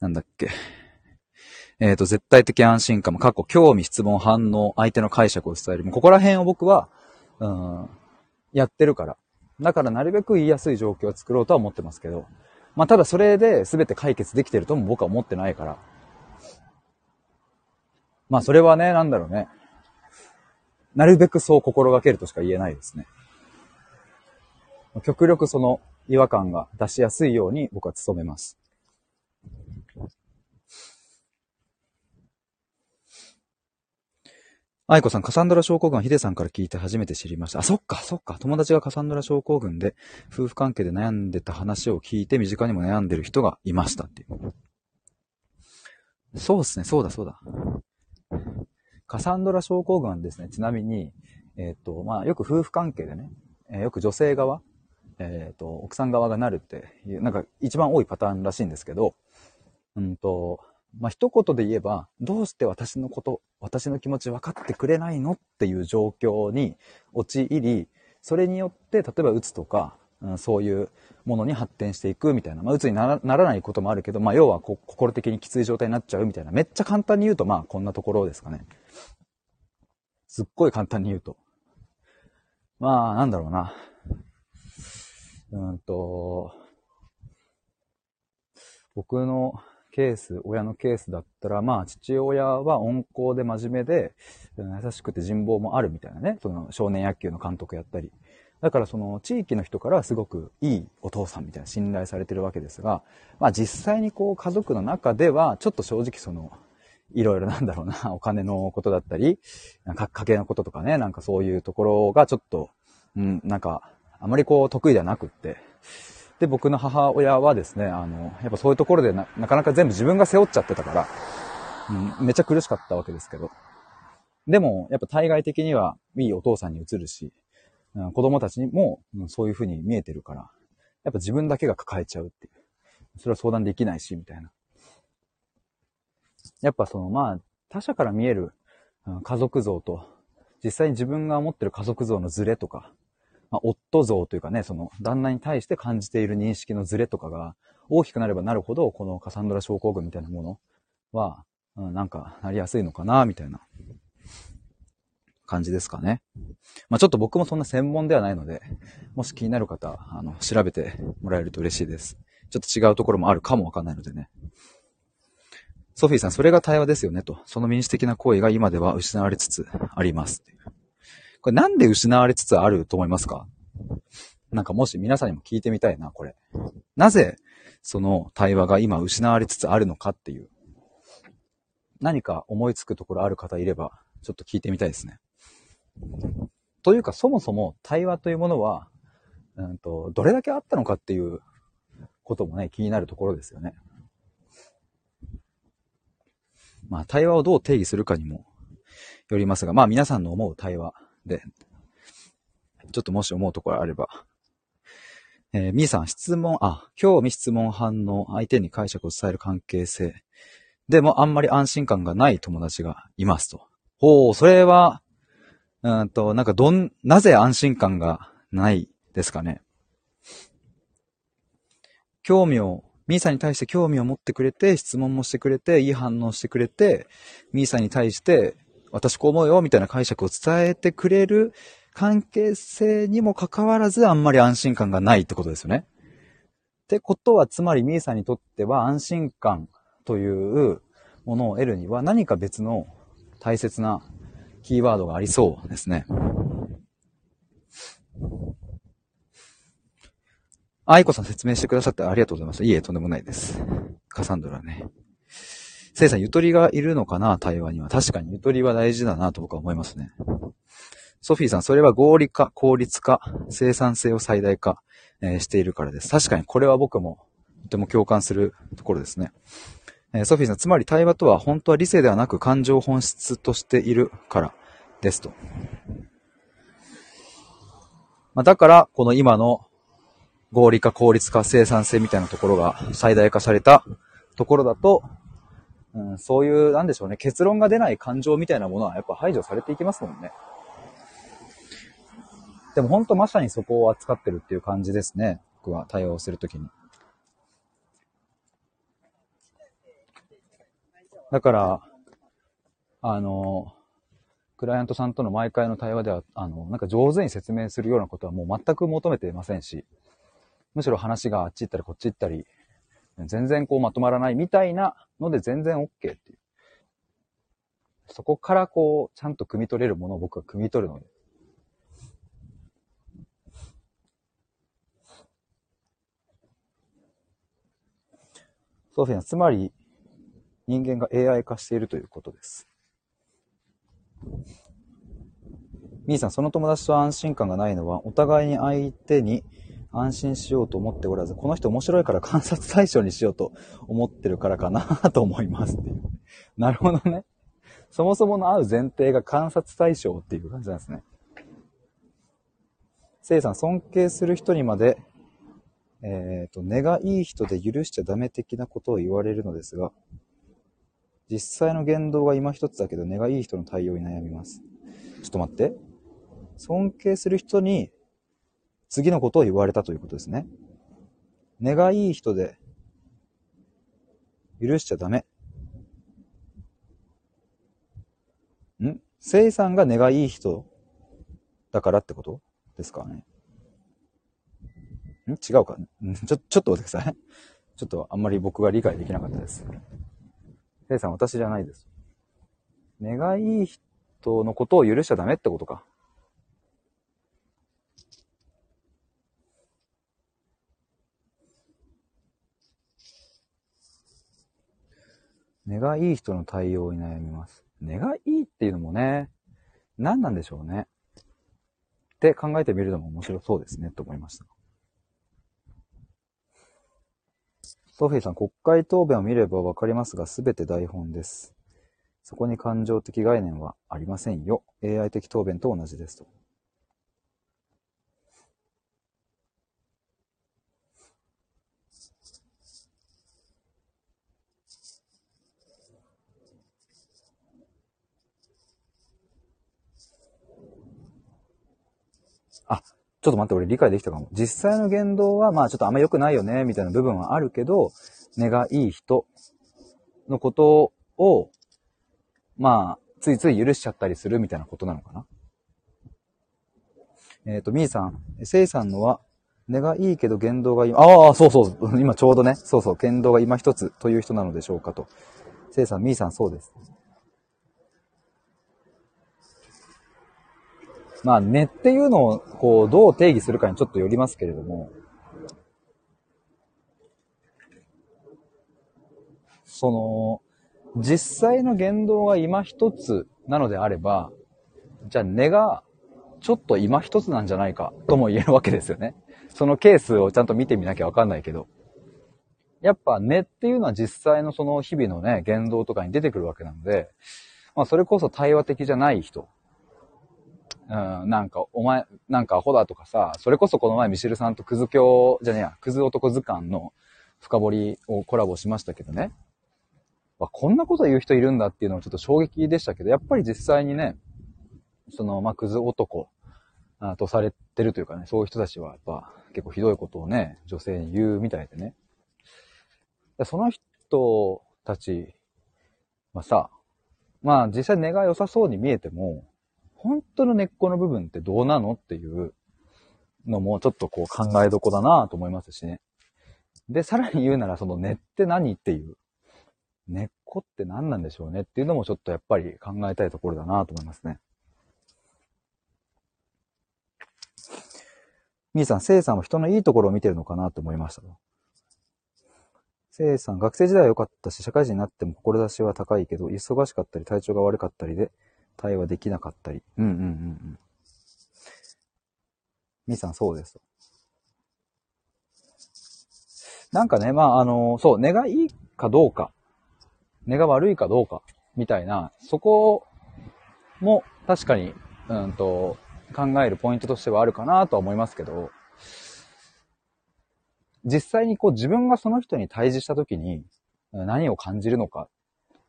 なんだっけ。えっ、ー、と、絶対的安心感も、過去、興味、質問、反応、相手の解釈を伝える。もうここら辺を僕は、うん、やってるから。だからなるべく言いやすい状況を作ろうとは思ってますけど。まあ、ただそれで全て解決できてるとも僕は思ってないから。まあ、それはね、なんだろうね。なるべくそう心がけるとしか言えないですね。極力その違和感が出しやすいように僕は努めます。愛子さん、カサンドラ症候群はヒデさんから聞いて初めて知りました。あ、そっか、そっか。友達がカサンドラ症候群で、夫婦関係で悩んでた話を聞いて、身近にも悩んでる人がいましたっていう。そうですね、そうだ、そうだ。カサンドラ症候群はですね、ちなみに、えっ、ー、と、まあ、よく夫婦関係でね、え、よく女性側、えっ、ー、と、奥さん側がなるっていう、なんか一番多いパターンらしいんですけど、うんと、まあ、一言で言えば、どうして私のこと、私の気持ち分かってくれないのっていう状況に陥り、それによって、例えば鬱とか、うん、そういうものに発展していくみたいな、まあ、鬱にならないこともあるけど、まあ、要はこ心的にきつい状態になっちゃうみたいな、めっちゃ簡単に言うと、まあ、こんなところですかね。すっごい簡単に言うと。まあ、なんだろうな。うんと、僕のケース、親のケースだったら、まあ、父親は温厚で真面目で、優しくて人望もあるみたいなね、その少年野球の監督やったり。だからその地域の人からすごくいいお父さんみたいな信頼されてるわけですが、まあ実際にこう家族の中ではちょっと正直そのいろいろなんだろうな、お金のことだったり、か家計のこととかね、なんかそういうところがちょっと、うん、なんか、あまりこう得意ではなくって、で、僕の母親はですね、あの、やっぱそういうところでななかなか全部自分が背負っちゃってたから、うん、めっちゃ苦しかったわけですけど。でも、やっぱ対外的にはいいお父さんに映るし、うん、子供たちにも、うん、そういう風に見えてるから、やっぱ自分だけが抱えちゃうっていう。それは相談できないし、みたいな。やっぱその、まあ、他者から見える、家族像と、実際に自分が持ってる家族像のズレとか、まあ、夫像というかね、その旦那に対して感じている認識のズレとかが大きくなればなるほど、このカサンドラ症候群みたいなものは、うん、なんかなりやすいのかな、みたいな感じですかね。まあちょっと僕もそんな専門ではないので、もし気になる方、あの、調べてもらえると嬉しいです。ちょっと違うところもあるかもわかんないのでね。ソフィーさん、それが対話ですよねと。その民主的な行為が今では失われつつあります。これなんで失われつつあると思いますか？なんかもし皆さんにも聞いてみたいな、これ。なぜ、その対話が今失われつつあるのかっていう。何か思いつくところある方いれば、ちょっと聞いてみたいですね。というか、そもそも対話というものは、うんと、どれだけあったのかっていうこともね、気になるところですよね。まあ、対話をどう定義するかにもよりますが、まあ、皆さんの思う対話で、ちょっともし思うところあれば。えー、みーさん、質問、あ、興味質問反応、相手に解釈を伝える関係性。でも、あんまり安心感がない友達がいますと。ほう、それは、うんと、なんかどん、なぜ安心感がないですかね。興味を、ミーさんに対して興味を持ってくれて、質問もしてくれて、いい反応してくれて、ミーさんに対して、私こう思うよ、みたいな解釈を伝えてくれる関係性にもかかわらず、あんまり安心感がないってことですよね。ってことは、つまりミーさんにとっては安心感というものを得るには何か別の大切なキーワードがありそうですね。愛子さん説明してくださってありがとうございます。いいえ、とんでもないです。カサンドラね。せいさん、ゆとりがいるのかな？対話には。確かにゆとりは大事だなと僕は思いますね。ソフィーさん、それは合理化、効率化、生産性を最大化、えー、しているからです。確かにこれは僕もとても共感するところですね。えー、ソフィーさん、つまり対話とは本当は理性ではなく感情本質としているからですと。まあ、だから、この今の合理化、効率化、生産性みたいなところが最大化されたところだと、うん、そういう、なんでしょうね、結論が出ない感情みたいなものはやっぱ排除されていきますもんね。でも本当まさにそこを扱ってるっていう感じですね。僕は対応するときに。だから、あの、クライアントさんとの毎回の対話では、あの、なんか上手に説明するようなことはもう全く求めていませんし、むしろ話があっち行ったりこっち行ったり、全然こうまとまらないみたいなので全然 OK っていう。そこからこう、ちゃんと汲み取れるものを僕は汲み取るので。ソフィア、つまり人間が AI 化しているということです。みーさん、その友達と安心感がないのは、お互いに相手に安心しようと思っておらず、この人面白いから観察対象にしようと思ってるからかなと思いますっていう。なるほどね。そもそもの合う前提が観察対象っていう感じなんですね。せいさん、尊敬する人にまで、えっ、ー、と、根がいい人で許しちゃダメ的なことを言われるのですが、実際の言動が今一つだけど、根がいい人の対応に悩みます。ちょっと待って。尊敬する人に次のことを言われたということですね。根がいい人で許しちゃダメ。ん？生さんが根がいい人だからってことですかね。ん？違うかちょ、ちょっと待ってください。ちょっとあんまり僕が理解できなかったです。せいさん、私じゃないです。根がいい人のことを許しちゃダメってことか。根がいい人の対応に悩みます。根がいいっていうのもね、何なんでしょうね。って考えてみるのも面白そうですね、と思いました。ソフィーさん、国会答弁を見ればわかりますが、すべて台本です。そこに感情的概念はありませんよ。AI 的答弁と同じですと。ちょっと待って、俺理解できたかも。実際の言動は、まあちょっとあんま良くないよね、みたいな部分はあるけど、根がいい人のことを、まあ、ついつい許しちゃったりするみたいなことなのかな。えっ、と、みーさん、せいさんのは、根がいいけど言動が今、ああ、そうそう、今ちょうどね、そうそう、言動が今一つという人なのでしょうかと。せいさん、みーさん、そうです。まあ、根っていうのを、こう、どう定義するかにちょっとよりますけれども、その、実際の言動が今一つなのであれば、じゃあ根がちょっと今一つなんじゃないかとも言えるわけですよね。そのケースをちゃんと見てみなきゃわかんないけど。やっぱ根っていうのは実際のその日々のね、言動とかに出てくるわけなので、まあそれこそ対話的じゃない人。うん、なんか、お前、なんかアホだとかさ、それこそこの前ミシルさんとクズ教、じゃねえや、クズ男図鑑の深掘りをコラボしましたけどね。わこんなこと言う人いるんだっていうのはちょっと衝撃でしたけど、やっぱり実際にね、その、まあ、クズ男あとされてるというかね、そういう人たちはやっぱ結構ひどいことをね、女性に言うみたいでね。その人たちはさ、まあ実際根が良さそうに見えても、本当の根っこの部分ってどうなのっていうのもちょっとこう考えどこだなと思いますしね。で、さらに言うならその根って何っていう、根っこって何なんでしょうねっていうのもちょっとやっぱり考えたいところだなと思いますね。みーさん、せいさんは人のいいところを見てるのかなと思いましたと。せいさん、学生時代は良かったし、社会人になっても志は高いけど、忙しかったり体調が悪かったりで、対話できなかったり。うんうんうんうん。みーさん、そうですと。なんかね、まあ、あの、そう、根がいいかどうか、根が悪いかどうか、みたいな、そこも確かに、うんと、考えるポイントとしてはあるかなとは思いますけど、実際にこう自分がその人に対峙した時に何を感じるのか。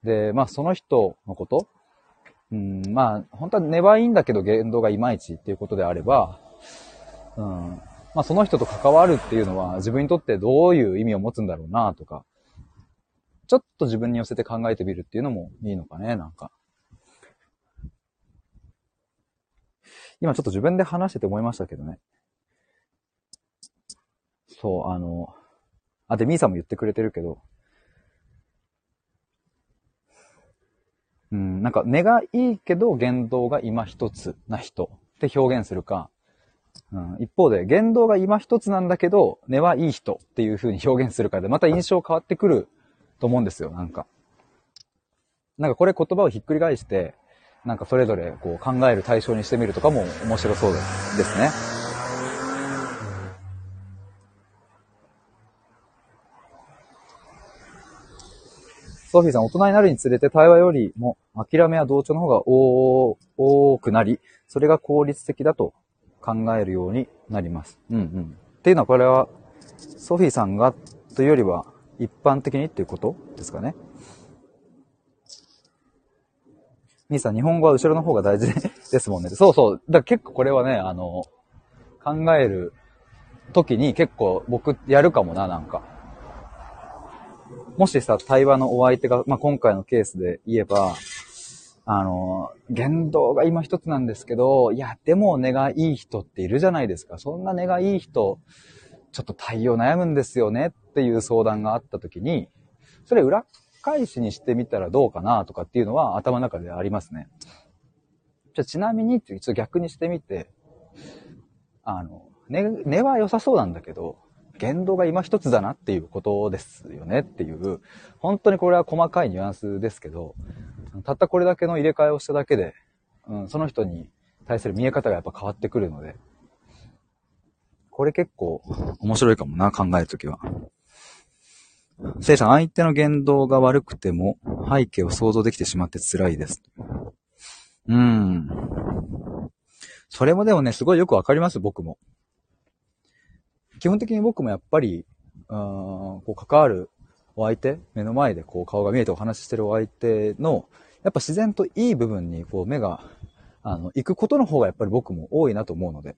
で、まあその人のこと、うん、まあ本当は根はいいんだけど言動がいまいちっていうことであれば、うん、まあその人と関わるっていうのは自分にとってどういう意味を持つんだろうなとか、ちょっと自分に寄せて考えてみるっていうのもいいのかね、なんか。今ちょっと自分で話してて思いましたけどね。そう、あの、あ、で、ミーさんも言ってくれてるけど、うん、なんか根がいいけど言動が今一つな人って表現するか、うん、一方で言動が今一つなんだけど根はいい人っていう風に表現するかでまた印象変わってくると思うんですよ、なんか。なんかこれ言葉をひっくり返して、なんかそれぞれこう考える対象にしてみるとかも面白そうですですね。ソフィーさん、大人になるにつれて対話よりも諦めや同調の方が多くなり、それが効率的だと考えるようになります。うんうん。っていうのはこれは、ソフィーさんがというよりは一般的にっていうことですかね。ミーさん、日本語は後ろの方が大事ですもんね。そうそう。だから結構これはね、あの、考える時に結構僕やるかもな、なんか。もしさ、対話のお相手が、まあ、今回のケースで言えば、あの、言動が今一つなんですけど、いや、でも根がいい人っているじゃないですか。そんな根がいい人、ちょっと対応悩むんですよねっていう相談があった時に、それ裏返しにしてみたらどうかなとかっていうのは頭の中でありますね。じゃちなみにって、ちょっと逆にしてみて、あの、根、根は良さそうなんだけど、言動が今一つだなっていうことですよねっていう、本当にこれは細かいニュアンスですけど、たったこれだけの入れ替えをしただけで、うん、その人に対する見え方がやっぱ変わってくるので、これ結構面白いかもな、考えるときは。せいさん、相手の言動が悪くても背景を想像できてしまって辛いです。うーん。それもでもね、すごいよくわかります、僕も。基本的に僕もやっぱり、うん、こう関わるお相手、目の前でこう顔が見えてお話ししてるお相手の、やっぱ自然といい部分にこう目が、あの、行くことの方がやっぱり僕も多いなと思うので。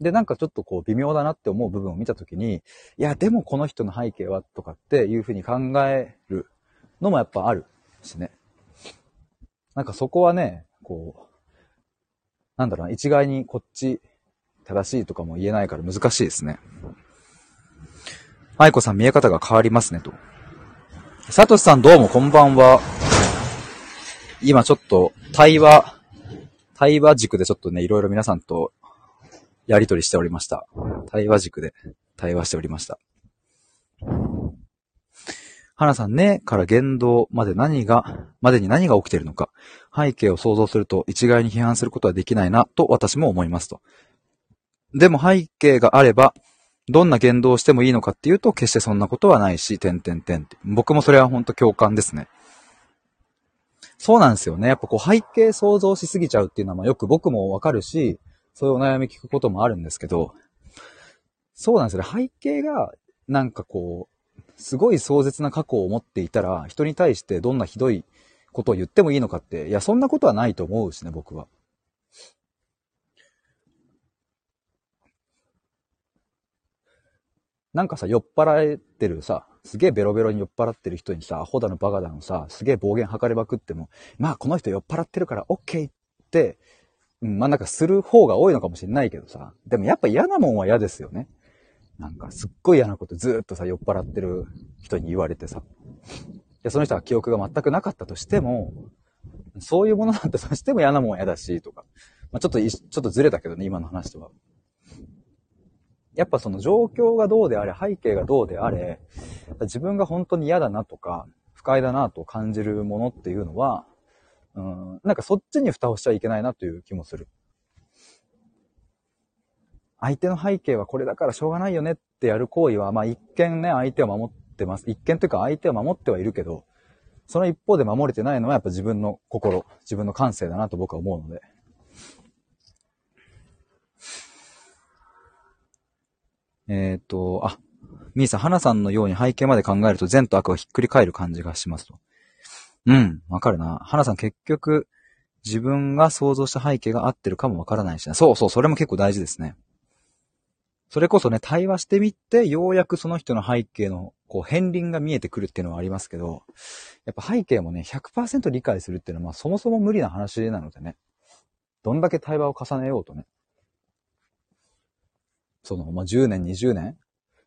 で、なんかちょっとこう微妙だなって思う部分を見たときに、いや、でもこの人の背景はとかっていうふうに考えるのもやっぱあるしね。なんかそこはね、こう、なんだろうな、一概にこっち正しいとかも言えないから難しいですね。愛子さん見え方が変わりますねと。サトシさんどうもこんばんは。今ちょっと対話、対話軸でちょっとね、いろいろ皆さんとやりとりしておりました。対話軸で対話しておりました。花さんねから言動まで何が、までに何が起きているのか、背景を想像すると一概に批判することはできないなと私も思いますと。でも背景があれば、どんな言動をしてもいいのかっていうと、決してそんなことはないし、点々点って。僕もそれは本当共感ですね。そうなんですよね。やっぱこう背景想像しすぎちゃうっていうのはよく僕もわかるし、そういうお悩み聞くこともあるんですけど、そうなんですよね。背景がなんかこう、すごい壮絶な過去を持っていたら、人に対してどんなひどいことを言ってもいいのかって、いや、そんなことはないと思うしね、僕は。なんかさ、酔っ払ってるさ、すげえベロベロに酔っ払ってる人にさ、アホだのバカだのさ、すげえ暴言吐かれまくっても、まあこの人酔っ払ってるからオッケーって、うん、まあなんかする方が多いのかもしれないけどさ、でもやっぱ嫌なもんは嫌ですよね。なんかすっごい嫌なことずっとさ、酔っ払ってる人に言われてさ。で、その人は記憶が全くなかったとしても、そういうものなんてさしても嫌なもんは嫌だし、とか。まあちょっと、ちょっとずれたけどね、今の話とは。やっぱその状況がどうであれ、背景がどうであれ、自分が本当に嫌だなとか、不快だなと感じるものっていうのは、うん、なんかそっちに蓋をしちゃいけないなという気もする。相手の背景はこれだからしょうがないよねってやる行為は、まあ一見ね、相手を守ってます。一見というか相手を守ってはいるけど、その一方で守れてないのはやっぱ自分の心、自分の感性だなと僕は思うので。えっ、ー、と、あ、ミーさん、花さんのように背景まで考えると善と悪はひっくり返る感じがしますと。うん、わかるな。花さん結局、自分が想像した背景が合ってるかもわからないしな。そうそう、それも結構大事ですね。それこそね、対話してみて、ようやくその人の背景の、こう、片鱗が見えてくるっていうのはありますけど、やっぱ背景もね、100%理解するっていうのは、まあそもそも無理な話なのでね。どんだけ対話を重ねようとね。その、まあ、10年、20年、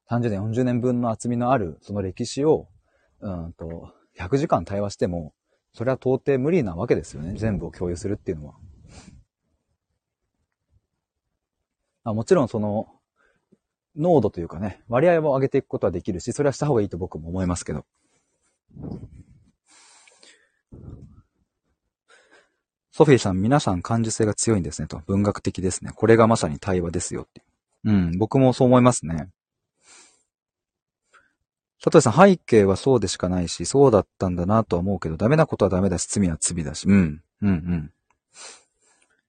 30年、40年分の厚みのある、その歴史を、うんと、100時間対話しても、それは到底無理なわけですよね。全部を共有するっていうのは。あもちろんその、濃度というかね、割合を上げていくことはできるし、それはした方がいいと僕も思いますけど。ソフィーさん、皆さん感受性が強いんですねと。文学的ですね。これがまさに対話ですよっていう。うん、僕もそう思いますね。佐藤さん、背景はそうでしかないし、そうだったんだなとは思うけど、ダメなことはダメだし、罪は罪だし。うん、うん、うん。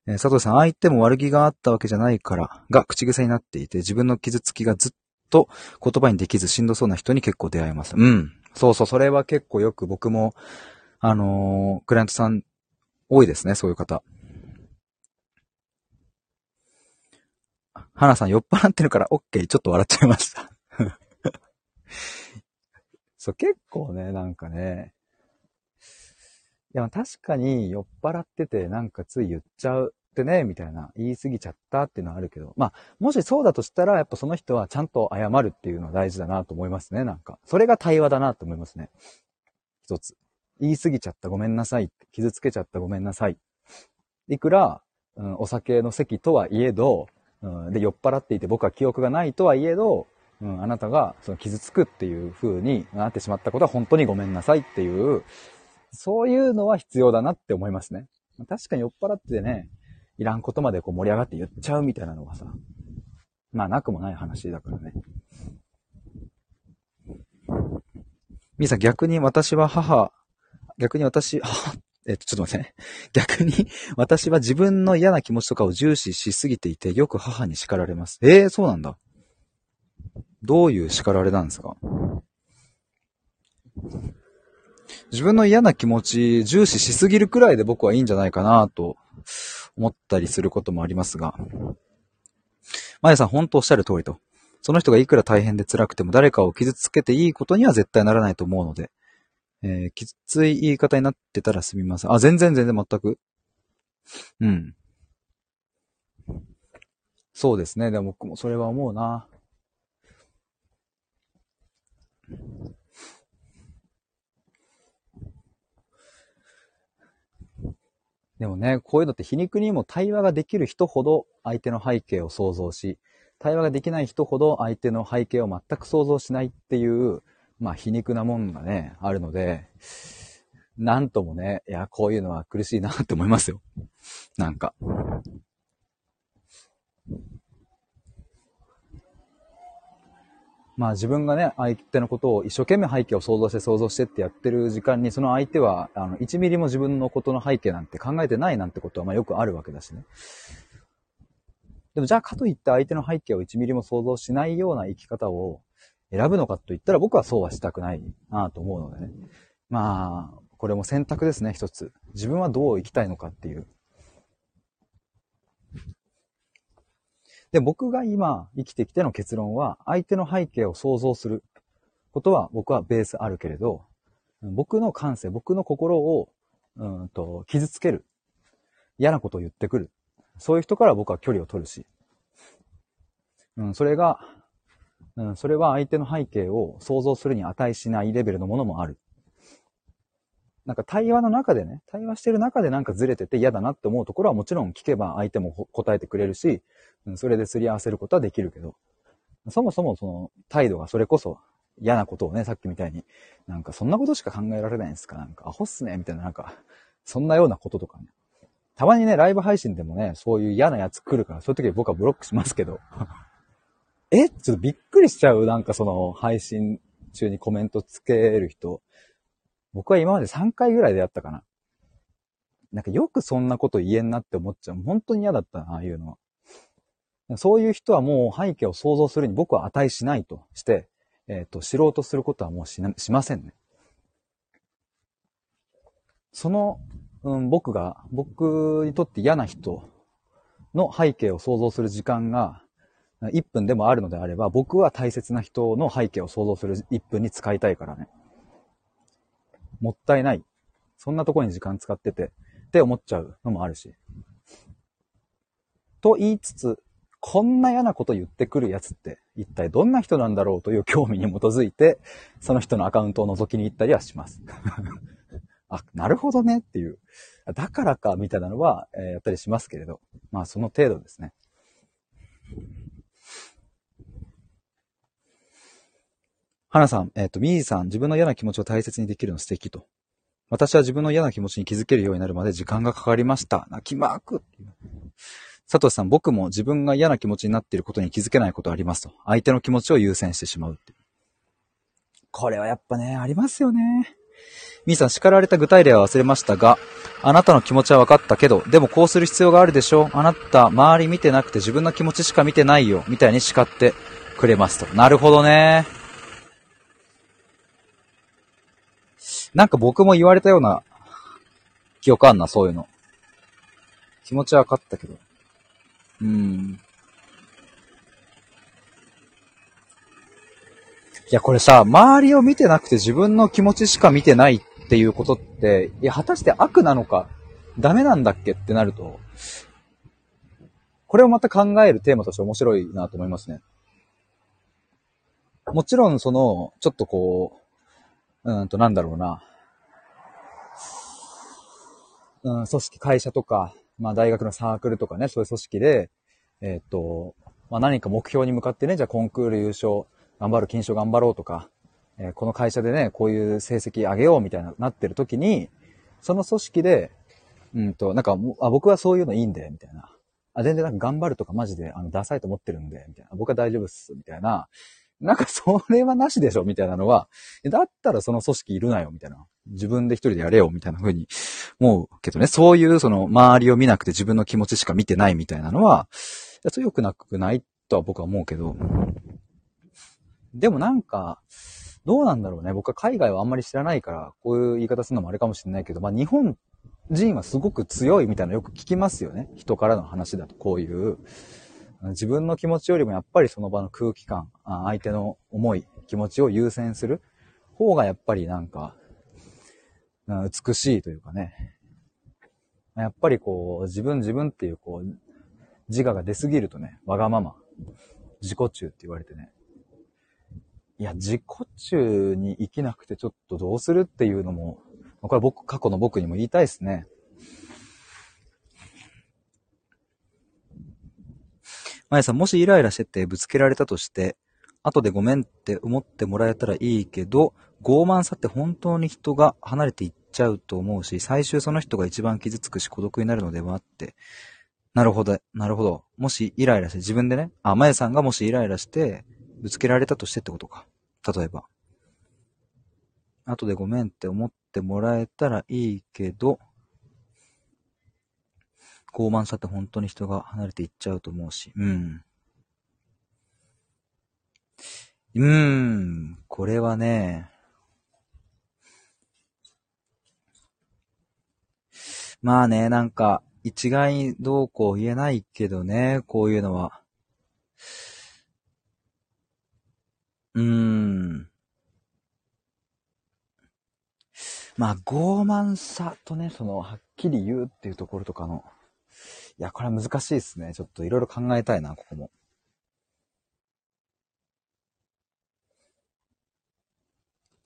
えー、佐藤さん、相手も悪気があったわけじゃないから、が口癖になっていて、自分の傷つきがずっと言葉にできずしんどそうな人に結構出会えます。うん。そうそう、それは結構よく僕も、あのー、クライアントさん多いですね、そういう方。花さん酔っ払ってるから OK、ちょっと笑っちゃいました そう、結構ね、なんかね、いや、確かに酔っ払っててなんかつい言っちゃうってね、みたいな、言い過ぎちゃったっていうのはあるけど、まあ、もしそうだとしたら、やっぱその人はちゃんと謝るっていうのは大事だなと思いますね、なんか。それが対話だなと思いますね。一つ。言い過ぎちゃったごめんなさい。傷つけちゃったごめんなさい。いくら、うん、お酒の席とはいえど、うん、で、酔っ払っていて僕は記憶がないとはいえど、うん、あなたがその傷つくっていう風になってしまったことは本当にごめんなさいっていう、そういうのは必要だなって思いますね。確かに酔っ払ってね、いらんことまでこう盛り上がって言っちゃうみたいなのがさ、まあなくもない話だからね。みーさん逆に私は母、逆に私、母っ、えっと、ちょっと待ってね。逆に、私は自分の嫌な気持ちとかを重視しすぎていて、よく母に叱られます。ええー、そうなんだ。どういう叱られなんですか？自分の嫌な気持ち重視しすぎるくらいで僕はいいんじゃないかなと思ったりすることもありますが。まやさん本当おっしゃる通りと。その人がいくら大変で辛くても誰かを傷つけていいことには絶対ならないと思うので、えー、きつい言い方になってたらすみません。あ、全然全然全く。うん。そうですね。でも僕もそれは思うな。でもね、こういうのって皮肉にも対話ができる人ほど相手の背景を想像し、対話ができない人ほど相手の背景を全く想像しないっていう、まあ皮肉なもんがね、あるので、なんともね、いや、こういうのは苦しいなって思いますよ。なんか。まあ自分がね、相手のことを一生懸命背景を想像して想像してってやってる時間に、その相手は、あの、1ミリも自分のことの背景なんて考えてないなんてことは、まあよくあるわけだしね。でもじゃあかといって相手の背景を1ミリも想像しないような生き方を選ぶのかと言ったら僕はそうはしたくないなと思うのでね。まあ、これも選択ですね、一つ。自分はどう生きたいのかっていう。で、僕が今生きてきての結論は、相手の背景を想像することは僕はベースあるけれど、僕の感性、僕の心を、うんと、傷つける。嫌なことを言ってくる。そういう人から僕は距離を取るし。うん、それが、うん、それは相手の背景を想像するに値しないレベルのものもある。なんか対話の中でね、対話してる中でなんかずれてて嫌だなって思うところはもちろん聞けば相手も答えてくれるし、うんそれですり合わせることはできるけど、そもそもその態度がそれこそ嫌なことをね、さっきみたいに、なんかそんなことしか考えられないんですか？なんかアホっすねみたいななんか、そんなようなこととかね。たまにね、ライブ配信でもね、そういう嫌なやつ来るから、そういう時僕はブロックしますけど。えちょっとびっくりしちゃう。なんかその配信中にコメントつける人。僕は今まで3回ぐらいでやったかな。なんかよくそんなこと言えんなって思っちゃう。本当に嫌だったな、ああいうのは。そういう人はもう背景を想像するに僕は値しないとして、えっ、ー、と、知ろうとすることはもうしな、しませんね。その、うん、僕が、僕にとって嫌な人の背景を想像する時間が1分でもあるのであれば、僕は大切な人の背景を想像する1分に使いたいからね。もったいない。そんなとこに時間使ってて、って思っちゃうのもあるし。と言いつつ、こんな嫌なこと言ってくるやつって一体どんな人なんだろうという興味に基づいて、その人のアカウントを覗きに行ったりはします。あ、なるほどねっていう。だからかみたいなのは、えー、やったりしますけれど。まあその程度ですね。花さん、えっ、ー、と、ミーさん、自分の嫌な気持ちを大切にできるの素敵と。私は自分の嫌な気持ちに気づけるようになるまで時間がかかりました。泣きマーク。佐藤さん、僕も自分が嫌な気持ちになっていることに気づけないことありますと。相手の気持ちを優先してしまうって。これはやっぱね、ありますよね。ミーさん、叱られた具体例は忘れましたが、あなたの気持ちは分かったけど、でもこうする必要があるでしょあなた、周り見てなくて自分の気持ちしか見てないよ、みたいに叱ってくれますと。なるほどね。なんか僕も言われたような記憶あんな、そういうの。気持ちは分かったけど。うん。いや、これさ、周りを見てなくて自分の気持ちしか見てないっていうことって、いや、果たして悪なのか、ダメなんだっけってなると、これをまた考えるテーマとして面白いなと思いますね。もちろん、その、ちょっとこう、うんと、なんだろうな。うん、組織、会社とか、まあ大学のサークルとかね、そういう組織で、えっ、と、まあ、何か目標に向かってね、じゃあコンクール優勝、頑張る、金賞頑張ろうとか、えーこの会社でね、こういう成績上げようみたいな、なってる時に、その組織で、うんと、なんか、あ、僕はそういうのいいんで、みたいな。あ、全然なんか頑張るとかマジで、あの、ダサいと思ってるんで、みたいな。僕は大丈夫っす、みたいな。なんかそれはなしでしょ、みたいなのは、だったらその組織いるなよ、みたいな。自分で一人でやれよ、みたいな風に思うけどね。そういうその周りを見なくて自分の気持ちしか見てないみたいなのは、強くなくないとは僕は思うけど。でもなんか、どうなんだろうね。僕は海外はあんまり知らないから、こういう言い方するのもあれかもしれないけど、まあ日本人はすごく強いみたいなのよく聞きますよね。人からの話だと、こういう。自分の気持ちよりもやっぱりその場の空気感、相手の思い、気持ちを優先する方がやっぱりなんか、美しいというかね。やっぱりこう、自分自分っていうこう、自我が出すぎるとね、わがまま、自己中って言われてね。いや、自己中に生きなくてちょっとどうするっていうのも、これ僕、過去の僕にも言いたいですね。まやさん、もしイライラしててぶつけられたとして、後でごめんって思ってもらえたらいいけど、傲慢さって本当に人が離れていっちゃうと思うし、最終その人が一番傷つくし孤独になるのではって。なるほど、なるほど。もしイライラして、自分でね、あ、まやさんがもしイライラして、ぶつけられたとしてってことか。例えば。後でごめんって思ってもらえたらいいけど、傲慢さって本当に人が離れていっちゃうと思うし。うん。うーん。これはね、まあね、なんか、一概にどうこう言えないけどね、こういうのは。うーん。まあ、傲慢さとね、その、はっきり言うっていうところとかの、いや、これは難しいですね。ちょっといろいろ考えたいな、ここも。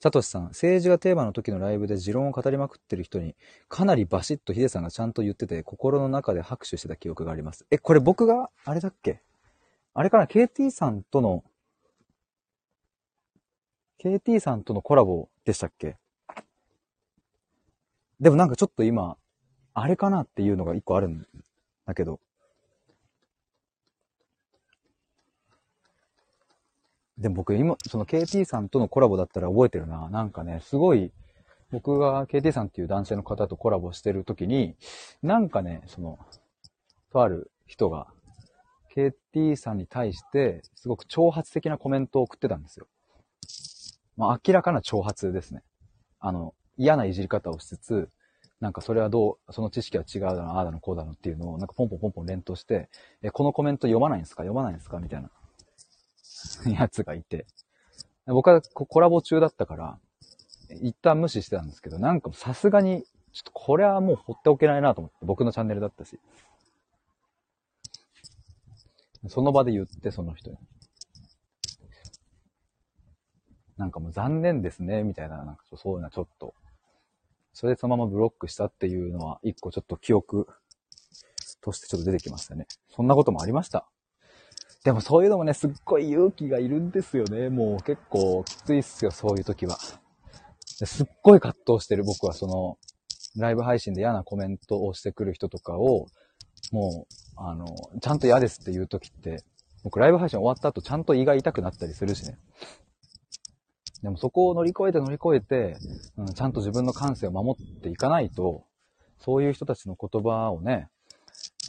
サトシさん、政治がテーマの時のライブで持論を語りまくってる人に、かなりバシッとヒデさんがちゃんと言ってて、心の中で拍手してた記憶があります。え、これ僕が、あれだっけ？あれかな ?KT さんとの、KT さんとのコラボでしたっけ？でもなんかちょっと今、あれかなっていうのが一個あるんだけど。でも僕今、その KT さんとのコラボだったら覚えてるな。なんかね、すごい、僕が KT さんっていう男性の方とコラボしてる時に、なんかね、その、とある人が、KT さんに対して、すごく挑発的なコメントを送ってたんですよ。まあ、明らかな挑発ですね。あの、嫌ないじり方をしつつ、なんかそれはどう、その知識は違うだの、ああだの、こうだのっていうのを、なんかポンポンポンポン連投して、え、このコメント読まないんですか？読まないんですか？みたいな、やつがいて。僕はココラボ中だったから、一旦無視してたんですけど、なんかさすがに、ちょっとこれはもう放っておけないなと思って、僕のチャンネルだったし。その場で言って、その人に。なんかもう残念ですね、みたいな、なんかそういうのはちょっと。それでそのままブロックしたっていうのは、一個ちょっと記憶としてちょっと出てきましたね。そんなこともありました。でもそういうのもね、すっごい勇気がいるんですよね。もう結構きついっすよ、そういう時は。すっごい葛藤してる僕はその、ライブ配信で嫌なコメントをしてくる人とかを、もう、あの、ちゃんと嫌ですっていう時って、僕ライブ配信終わった後ちゃんと胃が痛くなったりするしね。でもそこを乗り越えて乗り越えて、うん、ちゃんと自分の感性を守っていかないと、そういう人たちの言葉をね、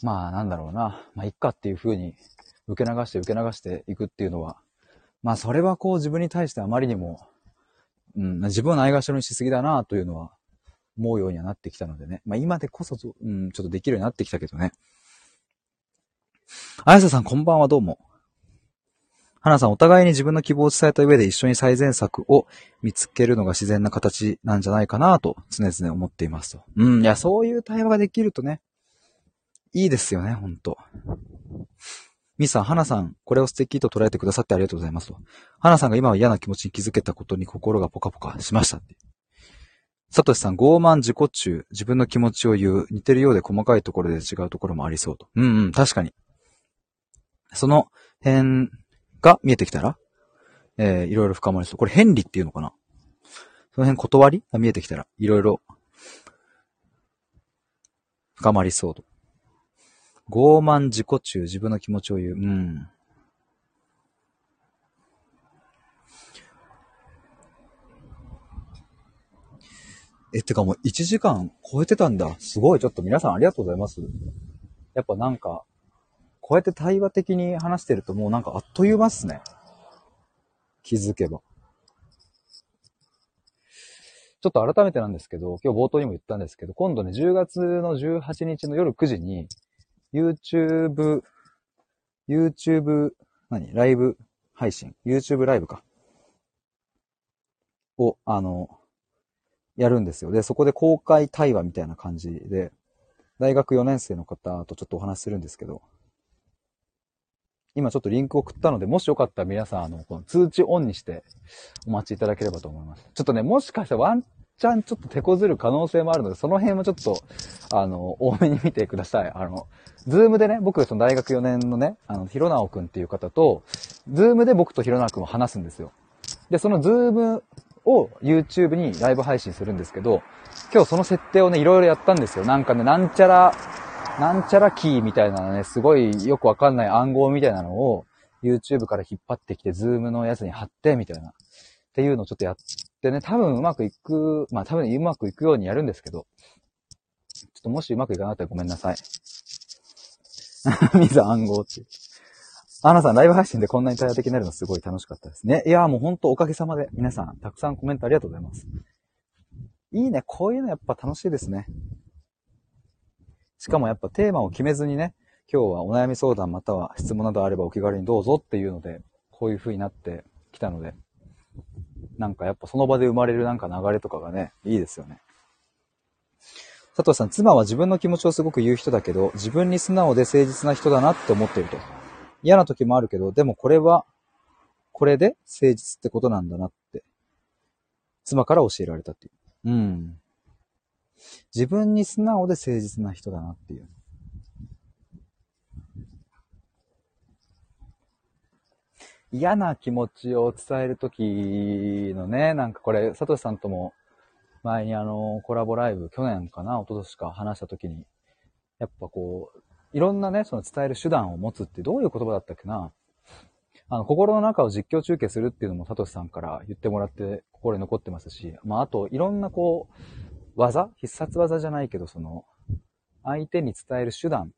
まあなんだろうな、まあいっかっていう風に受け流して受け流していくっていうのは、まあそれはこう自分に対してあまりにも、うん、自分をないがしろにしすぎだなというのは思うようにはなってきたのでね。まあ今でこそ、うん、ちょっとできるようになってきたけどね。あやささんこんばんはどうも。花さん、お互いに自分の希望を伝えた上で一緒に最善策を見つけるのが自然な形なんじゃないかなと常々思っていますと。うん、いや、そういう対話ができるとね、いいですよね、ほんと。ミさん、花さん、これを素敵と捉えてくださってありがとうございますと。花さんが今は嫌な気持ちに気づけたことに心がポカポカしましたって。サトシさん、傲慢自己中、自分の気持ちを言う、似てるようで細かいところで違うところもありそうと。うんうん、確かに。その辺が見えてきたら、えー、いろいろ深まりそう。これ、変理っていうのかな？その辺断り？が見えてきたら、いろいろ深まりそうと。傲慢自己中、自分の気持ちを言う。うん。え、ってかもう1時間超えてたんだ。すごい。ちょっと皆さんありがとうございます。やっぱなんか、こうやって対話的に話してるともうなんかあっという間っすね。気づけば。ちょっと改めてなんですけど、今日冒頭にも言ったんですけど、今度ね、10月の18日の夜9時に、YouTube、YouTube、何？ライブ配信 ?YouTube ライブか。を、あの、やるんですよ。で、そこで公開対話みたいな感じで、大学4年生の方とちょっとお話しするんですけど、今ちょっとリンク送ったので、もしよかったら皆さん、あの、この通知オンにしてお待ちいただければと思います。ちょっとね、もしかしたらワンチャンちょっと手こずる可能性もあるので、その辺もちょっと、あの、多めに見てください。あの、ズームでね、僕その大学4年のね、あの、ひろなおくんっていう方と、ズームで僕とひろなおくんを話すんですよ。で、そのズームを YouTube にライブ配信するんですけど、今日その設定をね、いろいろやったんですよ。なんかね、なんちゃら、なんちゃらキーみたいなのね、すごいよくわかんない暗号みたいなのを YouTube から引っ張ってきて、ズームのやつに貼って、みたいな。っていうのをちょっとやってね、多分うまくいく、まあ多分うまくいくようにやるんですけど、ちょっともしうまくいかなかったらごめんなさい。水暗号っていう。アナさん、ライブ配信でこんなに対話的になるのすごい楽しかったですね。いや、もうほんとおかげさまで、皆さん、たくさんコメントありがとうございます。いいね。こういうのやっぱ楽しいですね。しかもやっぱテーマを決めずにね、今日はお悩み相談または質問などあればお気軽にどうぞっていうので、こういう風になってきたので、なんかやっぱその場で生まれるなんか流れとかがね、いいですよね。佐藤さん、妻は自分の気持ちをすごく言う人だけど、自分に素直で誠実な人だなって思っていると。嫌な時もあるけど、でもこれは、これで誠実ってことなんだなって、妻から教えられたっていう。うん。自分に素直で誠実な人だなっていう。嫌な気持ちを伝えるときのね、なんかこれ、佐藤さんとも前にあの、コラボライブ、去年かな、一昨年か話したときに、やっぱこう、いろんなね、その伝える手段を持つってどういう言葉だったっけな。あの、心の中を実況中継するっていうのも、サトシさんから言ってもらって心に残ってますし、まあ、あと、いろんなこう、技？必殺技じゃないけど、その、相手に伝える手段、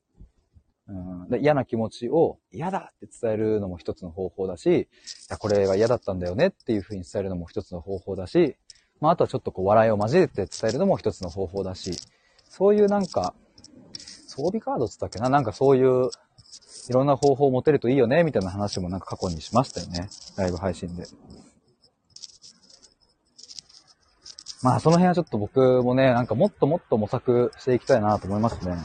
うん、で嫌な気持ちを嫌だって伝えるのも一つの方法だし、いや、これは嫌だったんだよねっていうふうに伝えるのも一つの方法だし、まあ、あとはちょっとこう笑いを交えて伝えるのも一つの方法だし、そういうなんか、装備カードつったっけな？なんかそういう、いろんな方法を持てるといいよねみたいな話もなんか過去にしましたよね。ライブ配信で。まあその辺はちょっと僕もね、なんかもっともっと模索していきたいなと思いますね。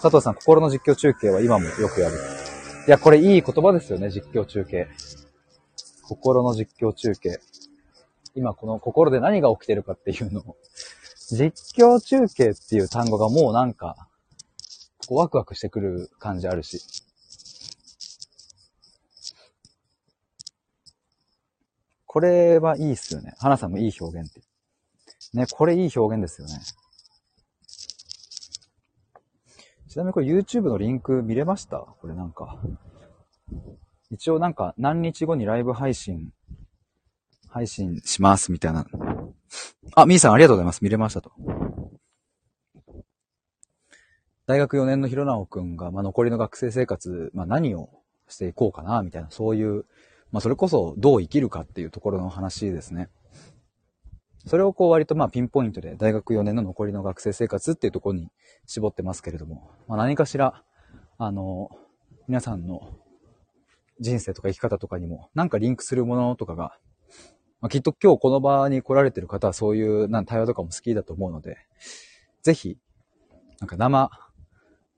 佐藤さん、心の実況中継は今もよくやる。いや、これいい言葉ですよね、実況中継。心の実況中継。今この心で何が起きてるかっていうのを、実況中継っていう単語がもうなんか、こうワクワクしてくる感じあるし。これはいいっすよね。花さんもいい表現って。ね、これいい表現ですよね。ちなみにこれ YouTube のリンク見れました？これなんか。一応なんか何日後にライブ配信、配信しますみたいな。あ、みーさんありがとうございます。見れましたと。大学4年のひろなおくんが、まあ、残りの学生生活、まあ、何をしていこうかな、みたいな、そういう、まあ、それこそどう生きるかっていうところの話ですね。それをこう割とまあピンポイントで大学4年の残りの学生生活っていうところに絞ってますけれども、まあ、何かしら、あの、皆さんの人生とか生き方とかにも、なんかリンクするものとかが、まあ、きっと今日この場に来られてる方はそういうな対話とかも好きだと思うので、ぜひ、なんか生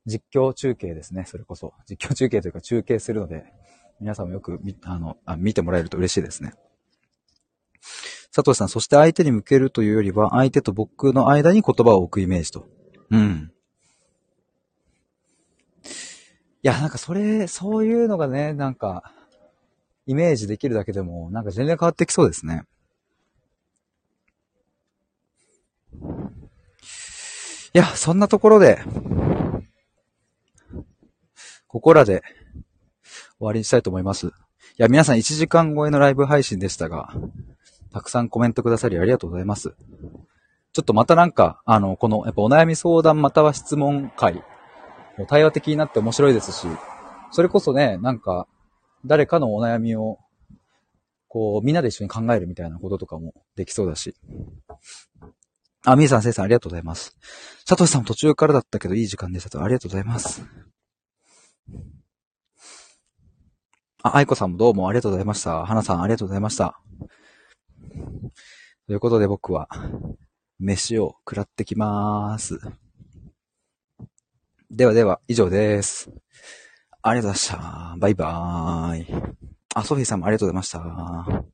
実況中継ですね、それこそ。実況中継というか中継するので、皆さんもよく見あのあ見てもらえると嬉しいですね。佐藤さん、そして相手に向けるというよりは、相手と僕の間に言葉を置くイメージと。うん。いや、なんかそれ、そういうのがね、なんか、イメージできるだけでも、なんか全然変わってきそうですね。いや、そんなところで、ここらで終わりにしたいと思います。いや、皆さん1時間超えのライブ配信でしたが、たくさんコメントくださりありがとうございます。ちょっとまたなんか、あの、この、やっぱお悩み相談または質問会、対話的になって面白いですし、それこそね、なんか、誰かのお悩みを、こう、みんなで一緒に考えるみたいなこととかもできそうだし。あ、みーさん、せいさん、ありがとうございます。さとしさんも途中からだったけど、いい時間でしたと。ありがとうございます。あ、愛子さんもどうもありがとうございました。花さん、ありがとうございました。ということで僕は、飯を食らってきまーす。ではでは、以上です。ありがとうございました。バイバーイ。あ、ソフィーさんもありがとうございました。